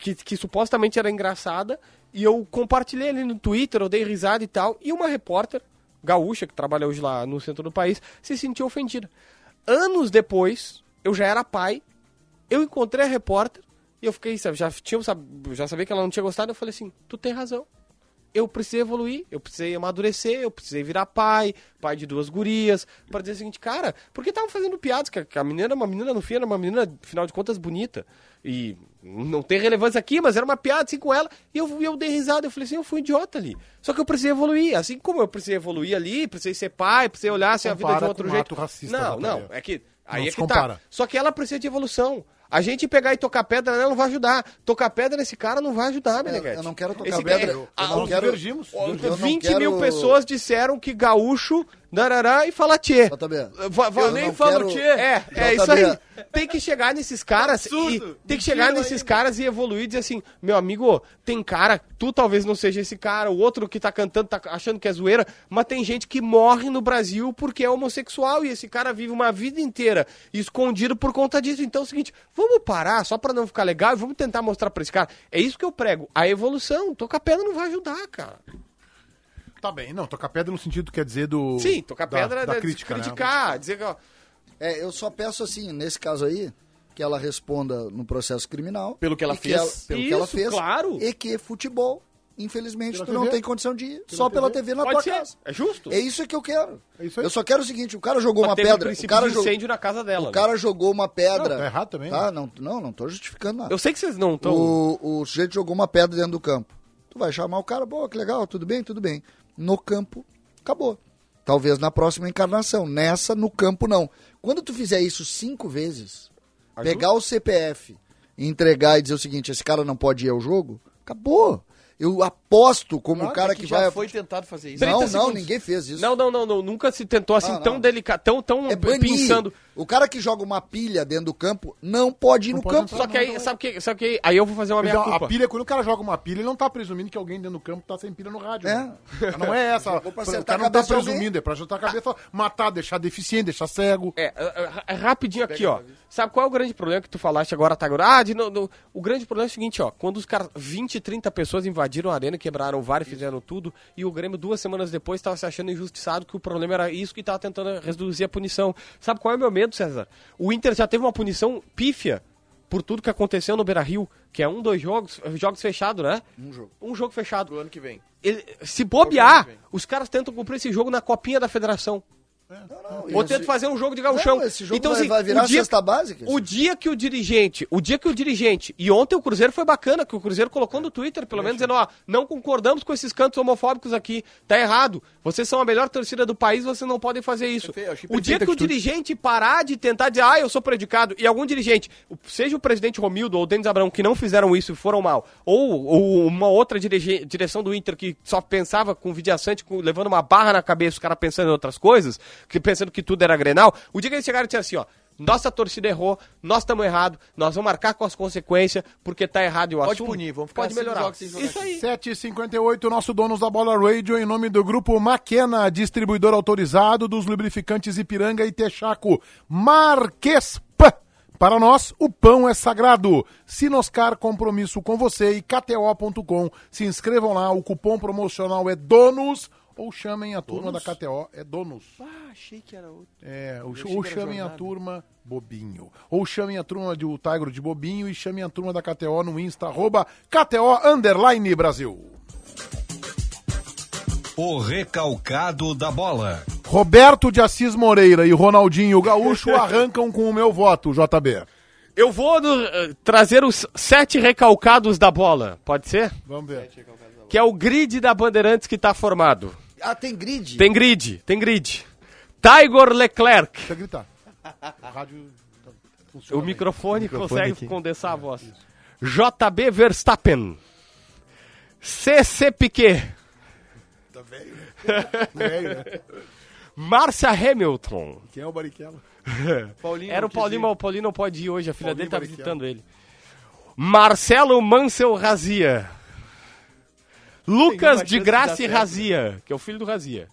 Que, que supostamente era engraçada e eu compartilhei ali no Twitter, eu dei risada e tal, e uma repórter gaúcha que trabalha hoje lá no centro do país se sentiu ofendida. Anos depois, eu já era pai, eu encontrei a repórter e eu fiquei, já, tinha, já sabia que ela não tinha gostado, eu falei assim, tu tem razão eu precisei evoluir, eu precisei amadurecer, eu precisei virar pai, pai de duas gurias, pra dizer o seguinte, cara, por que estavam fazendo piadas? Que a, que a menina era uma menina no fim, era uma menina, afinal de contas, bonita. E não tem relevância aqui, mas era uma piada assim com ela, e eu, eu dei risada, eu falei assim, eu fui idiota ali. Só que eu precisei evoluir, assim como eu precisei evoluir ali, precisei ser pai, precisei olhar assim, a vida de um outro jeito. racista, não, não, é que aí Não é se que tá. compara. Só que ela precisa de evolução. A gente pegar e tocar pedra nela não vai ajudar. Tocar pedra nesse cara não vai ajudar, Meneghete. eu não quero tocar Esse pedra, cara- eu- eu Ah, não os quero- divergimos. Ó, eu não 20 mil quero- pessoas disseram que gaúcho, narará e fala tchê. JB, eu nem falo quero- tchê. É, é isso aí. Tem que chegar nesses caras e tem que chegar nesses caras e evoluir e dizer assim, meu amigo, tem cara, tu talvez não seja esse cara, o outro que tá cantando tá achando que é zoeira, mas tem gente que morre no Brasil porque é homossexual e esse cara vive uma vida inteira escondido por conta disso. Então é o seguinte, vamos parar só pra não ficar legal e vamos tentar mostrar pra esse cara. É isso que eu prego, a evolução. Tocar pedra não vai ajudar, cara. Tá bem, não, tocar pedra no sentido quer dizer do. Sim, tocar da- pedra da é crítica, né? criticar, dizer que ó, É, eu só peço assim, nesse caso aí, que ela responda no processo criminal. Pelo que ela fez. pelo que ela Isso, fez. claro. E que futebol, infelizmente, Pela tu não TV. tem condição de ir só pela TV na pode tua ser, casa. é justo. É isso que eu quero. É isso aí. eu só quero o seguinte, o cara jogou Mas uma pedra. O cara, jogou, incêndio na casa dela. o né? cara jogou uma pedra. Não, tá errado também, Tá? Não, não, não tô justificando nada. Eu sei que vocês não estão. O, o sujeito jogou uma pedra dentro do campo. Tu vai chamar o cara, boa, que legal, tudo bem, tudo bem. No campo, acabou. Talvez na próxima encarnação. Nessa, no campo, não. Quando tu fizer isso cinco vezes, pegar o CPF e entregar e dizer o seguinte, esse cara não pode ir ao jogo, acabou. Eu aposto como o cara que, já vai... foi tentado fazer isso. Não, 30 não, segundos. ninguém fez isso. Não, não, não, não, nunca se tentou assim Não, tão delicado, tão, tão é banir. O cara que joga uma pilha dentro do campo não pode ir no pode campo. entrar, Só que aí, sabe o que, sabe o que? Aí eu vou fazer uma minha a- culpa. a pilha, quando o cara joga uma pilha, ele não tá presumindo que alguém dentro do campo tá sem pilha no rádio. É. né? Não é essa. O cara a não tá presumindo, é pra ajudar a cabeça, matar, deixar deficiente, deixar cego. É, é, é, rapidinho aqui, ó. Sabe qual é o grande problema que tu falaste agora, tá agora? Ah, de no, no- o grande problema é o seguinte, ó. Quando os caras, 20, 30 pessoas invadiram a arena, quebraram o VAR e fizeram tudo, e o Grêmio, duas semanas depois, estava se achando injustiçado que o problema era isso que tava tentando reduzir a punição. Sabe qual é o meu medo, César? O Inter já teve uma punição pífia por tudo que aconteceu no Beira Rio, que é um, dois jogos, jogos fechados, né? Um jogo. Um jogo fechado. Pro ano que vem. Ele- se bobear, os caras tentam cumprir esse jogo na copinha da federação. Ou Esse- tentam fazer um jogo de gauchão. Não, esse jogo então, vai- assim, vai virar o dia, cesta básica, O dia que o dirigente, o dia que o dirigente, e ontem o Cruzeiro foi bacana, que o Cruzeiro colocou no Twitter, pelo menos, dizendo, ó, não concordamos com esses cantos homofóbicos aqui, tá errado. Vocês são a melhor torcida do país, vocês não podem fazer isso. O dia que o dirigente parar de tentar dizer, ah, eu sou predicado, e algum dirigente, o- seja o presidente Romildo ou o Denis Abrão, que não fizeram isso e foram mal, ou, ou uma outra dirige- direção do Inter que só pensava com vidiaçante, com, levando uma barra na cabeça, os caras pensando em outras coisas, que pensando que tudo era Grenal, o dia que eles chegaram e disseram assim, ó, nossa torcida errou, nós estamos errados, nós vamos marcar com as consequências, porque tá errado e o Pode assunto. punir, vamos ficar pode cinco melhorar. Isso aí. 7h58, nosso donos da Bola Radio, em nome do grupo Maquena, distribuidor autorizado dos lubrificantes Ipiranga e Texaco. Marques P. Para nós, o pão é sagrado. Sinoscar, compromisso com você e KTO.com. Se inscrevam lá, o cupom promocional é DONOS ou chamem a turma da KTO, é DONOS. Ah, achei que era outro. É, ou, ou chamem a turma Bobinho. Ou chamem a turma do Tigro de Bobinho e chamem a turma da KTO no Insta, arroba KTO Underline Brasil. O recalcado da bola. Roberto de Assis Moreira e Ronaldinho Gaúcho arrancam com o meu voto, JB. Eu vou no, eh, trazer os sete recalcados da bola, pode ser? Vamos ver. Que é o grid da Bandeirantes que tá formado. Ah, tem grid? Tem grid, tem grid. Tiger Leclerc. Deixa eu gritar. A rádio tá- O funciona bem. microfone, Microfone consegue aqui. condensar a voz. JB Verstappen. CC Piquet. Velho, né? Márcia Hamilton. Quem é o Bariquela? Paulinho, Era o Paulinho, mas o Paulinho não pode ir hoje, a filha Paulinho dele tá Barrichello. visitando ele. Marcelo Mansell Razia. Lucas de Graça e certo. Razia, que é o filho do Razia.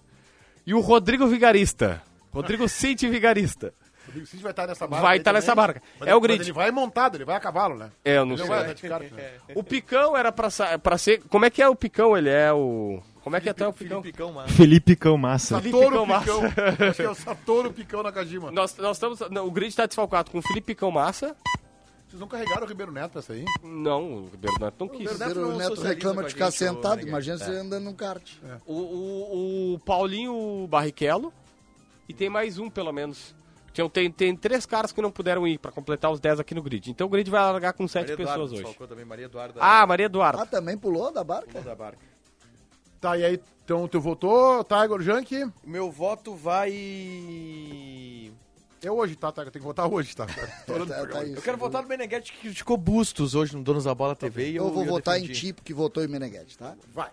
E o Rodrigo Vigarista. Rodrigo Cinti Vigarista. O Rodrigo Cid vai estar nessa barca. Vai estar também. nessa barca. Mas É o grid. ele vai montado, ele vai a cavalo, né? É, eu não Ele sei. vai né? O Picão era pra, pra ser. Como é que é o Picão? Ele é o. Como é que é até o Picão? Picão, mano. Felipe Cão Massa. Felipe Satoru Picão Picão. Massa. Acho que é o Satoru Picão na Kajima. Nós, nós estamos. não, o grid está desfalcado com o Felipe Picão Massa. Vocês não carregaram o Ribeiro Neto pra essa aí? Não, o Bernardo não quis. Neto O não Neto socializa reclama de ficar sentado, imagina você andando num kart. O, o, o Paulinho Barrichello. E tem mais um, pelo menos. Tinha, tem, tem três caras que não puderam ir pra completar os 10 aqui no grid. Então o grid vai largar com sete Maria pessoas Eduarda, hoje. também, Maria Eduarda. Ah, Maria Eduarda. Ah, também pulou da barca? da barca. Tá, e aí, então tu votou, Tiger Junk? Meu voto vai... É hoje, tá, Tiger? Tem que votar hoje, tá? Tá- tá isso. Eu quero votar no Meneghetti que criticou bustos hoje no Donos da Bola TV e eu, Eu vou eu votar em defendi. ti, porque votou em Meneghetti, tá? Vai.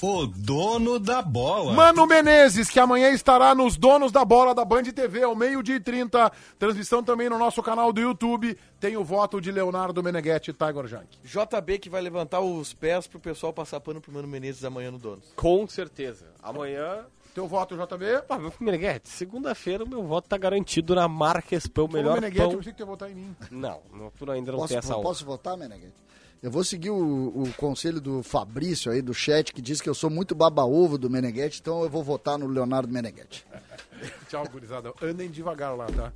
O dono da bola. Mano Menezes, que amanhã estará nos Donos da Bola da Band TV ao meio-dia e 30. Transmissão também no nosso canal do YouTube. Tem o voto de Leonardo Meneghetti e Tiger Junk. JB que vai levantar os pés pro pessoal passar pano pro Mano Menezes amanhã no Donos. Com certeza. Amanhã. Teu voto, JB? Ah, meu Meneghete, segunda-feira o meu voto tá garantido na Marques Pão, melhor Meneghetti, eu pão. pensei que tu ia votar em mim. Não, não, tu ainda não Posso, tem essa honra. posso votar, Meneghetti? Eu vou seguir o, o conselho do Fabrício aí, do chat, que diz que eu sou muito baba-ovo do Meneghetti, então eu vou votar no Leonardo Meneghetti. Tchau, gurizada. Andem devagar lá, tá?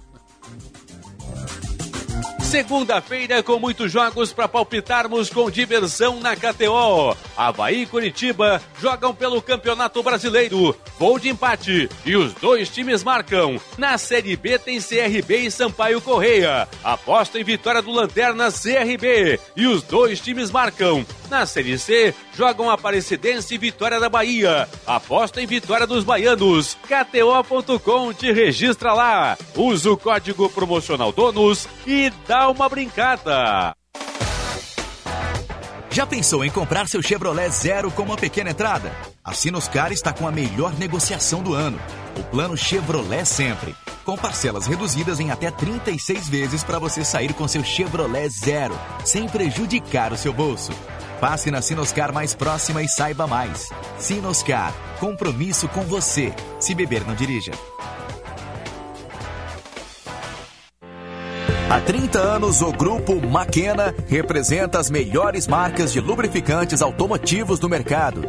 Segunda-feira com muitos jogos para palpitarmos com diversão na KTO. Havaí e Curitiba jogam pelo Campeonato Brasileiro. Gol de empate e os dois times marcam. Na Série B tem CRB e Sampaio Correia. Aposta em vitória do Lanterna CRB e os dois times marcam. Na Série C jogam Aparecidense e Vitória da Bahia. Aposta em vitória dos baianos. KTO.com te registra lá. Usa o código promocional DONOS e dá uma brincada. Já pensou em comprar seu Chevrolet Zero com uma pequena entrada? A Sinoscar está com a melhor negociação do ano. O plano Chevrolet Sempre. Com parcelas reduzidas em até 36 vezes para você sair com seu Chevrolet Zero, sem prejudicar o seu bolso. Passe na Sinoscar mais próxima e saiba mais. Sinoscar. Compromisso com você. Se beber, não dirija. Há 30 anos, o grupo Maquena representa as melhores marcas de lubrificantes automotivos do mercado,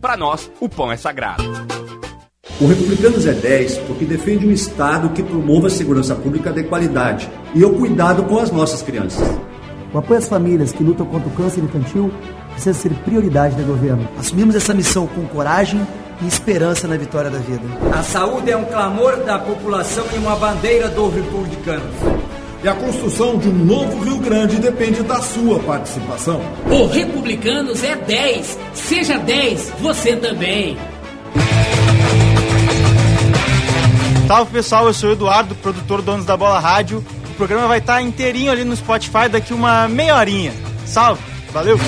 para nós, o pão é sagrado. O Republicanos é 10 porque defende um Estado que promova a segurança pública de qualidade e o cuidado com as nossas crianças. O apoio às famílias que lutam contra o câncer infantil precisa ser prioridade do governo. Assumimos essa missão com coragem e esperança na vitória da vida. A saúde é um clamor da população e uma bandeira dos republicanos. E a construção de um novo Rio Grande depende da sua participação. O Republicanos é 10. Seja 10, você também. Salve pessoal, eu sou o Eduardo, produtor Donos da Bola Rádio. programa vai estar inteirinho ali no Spotify daqui uma meia horinha. Salve, valeu!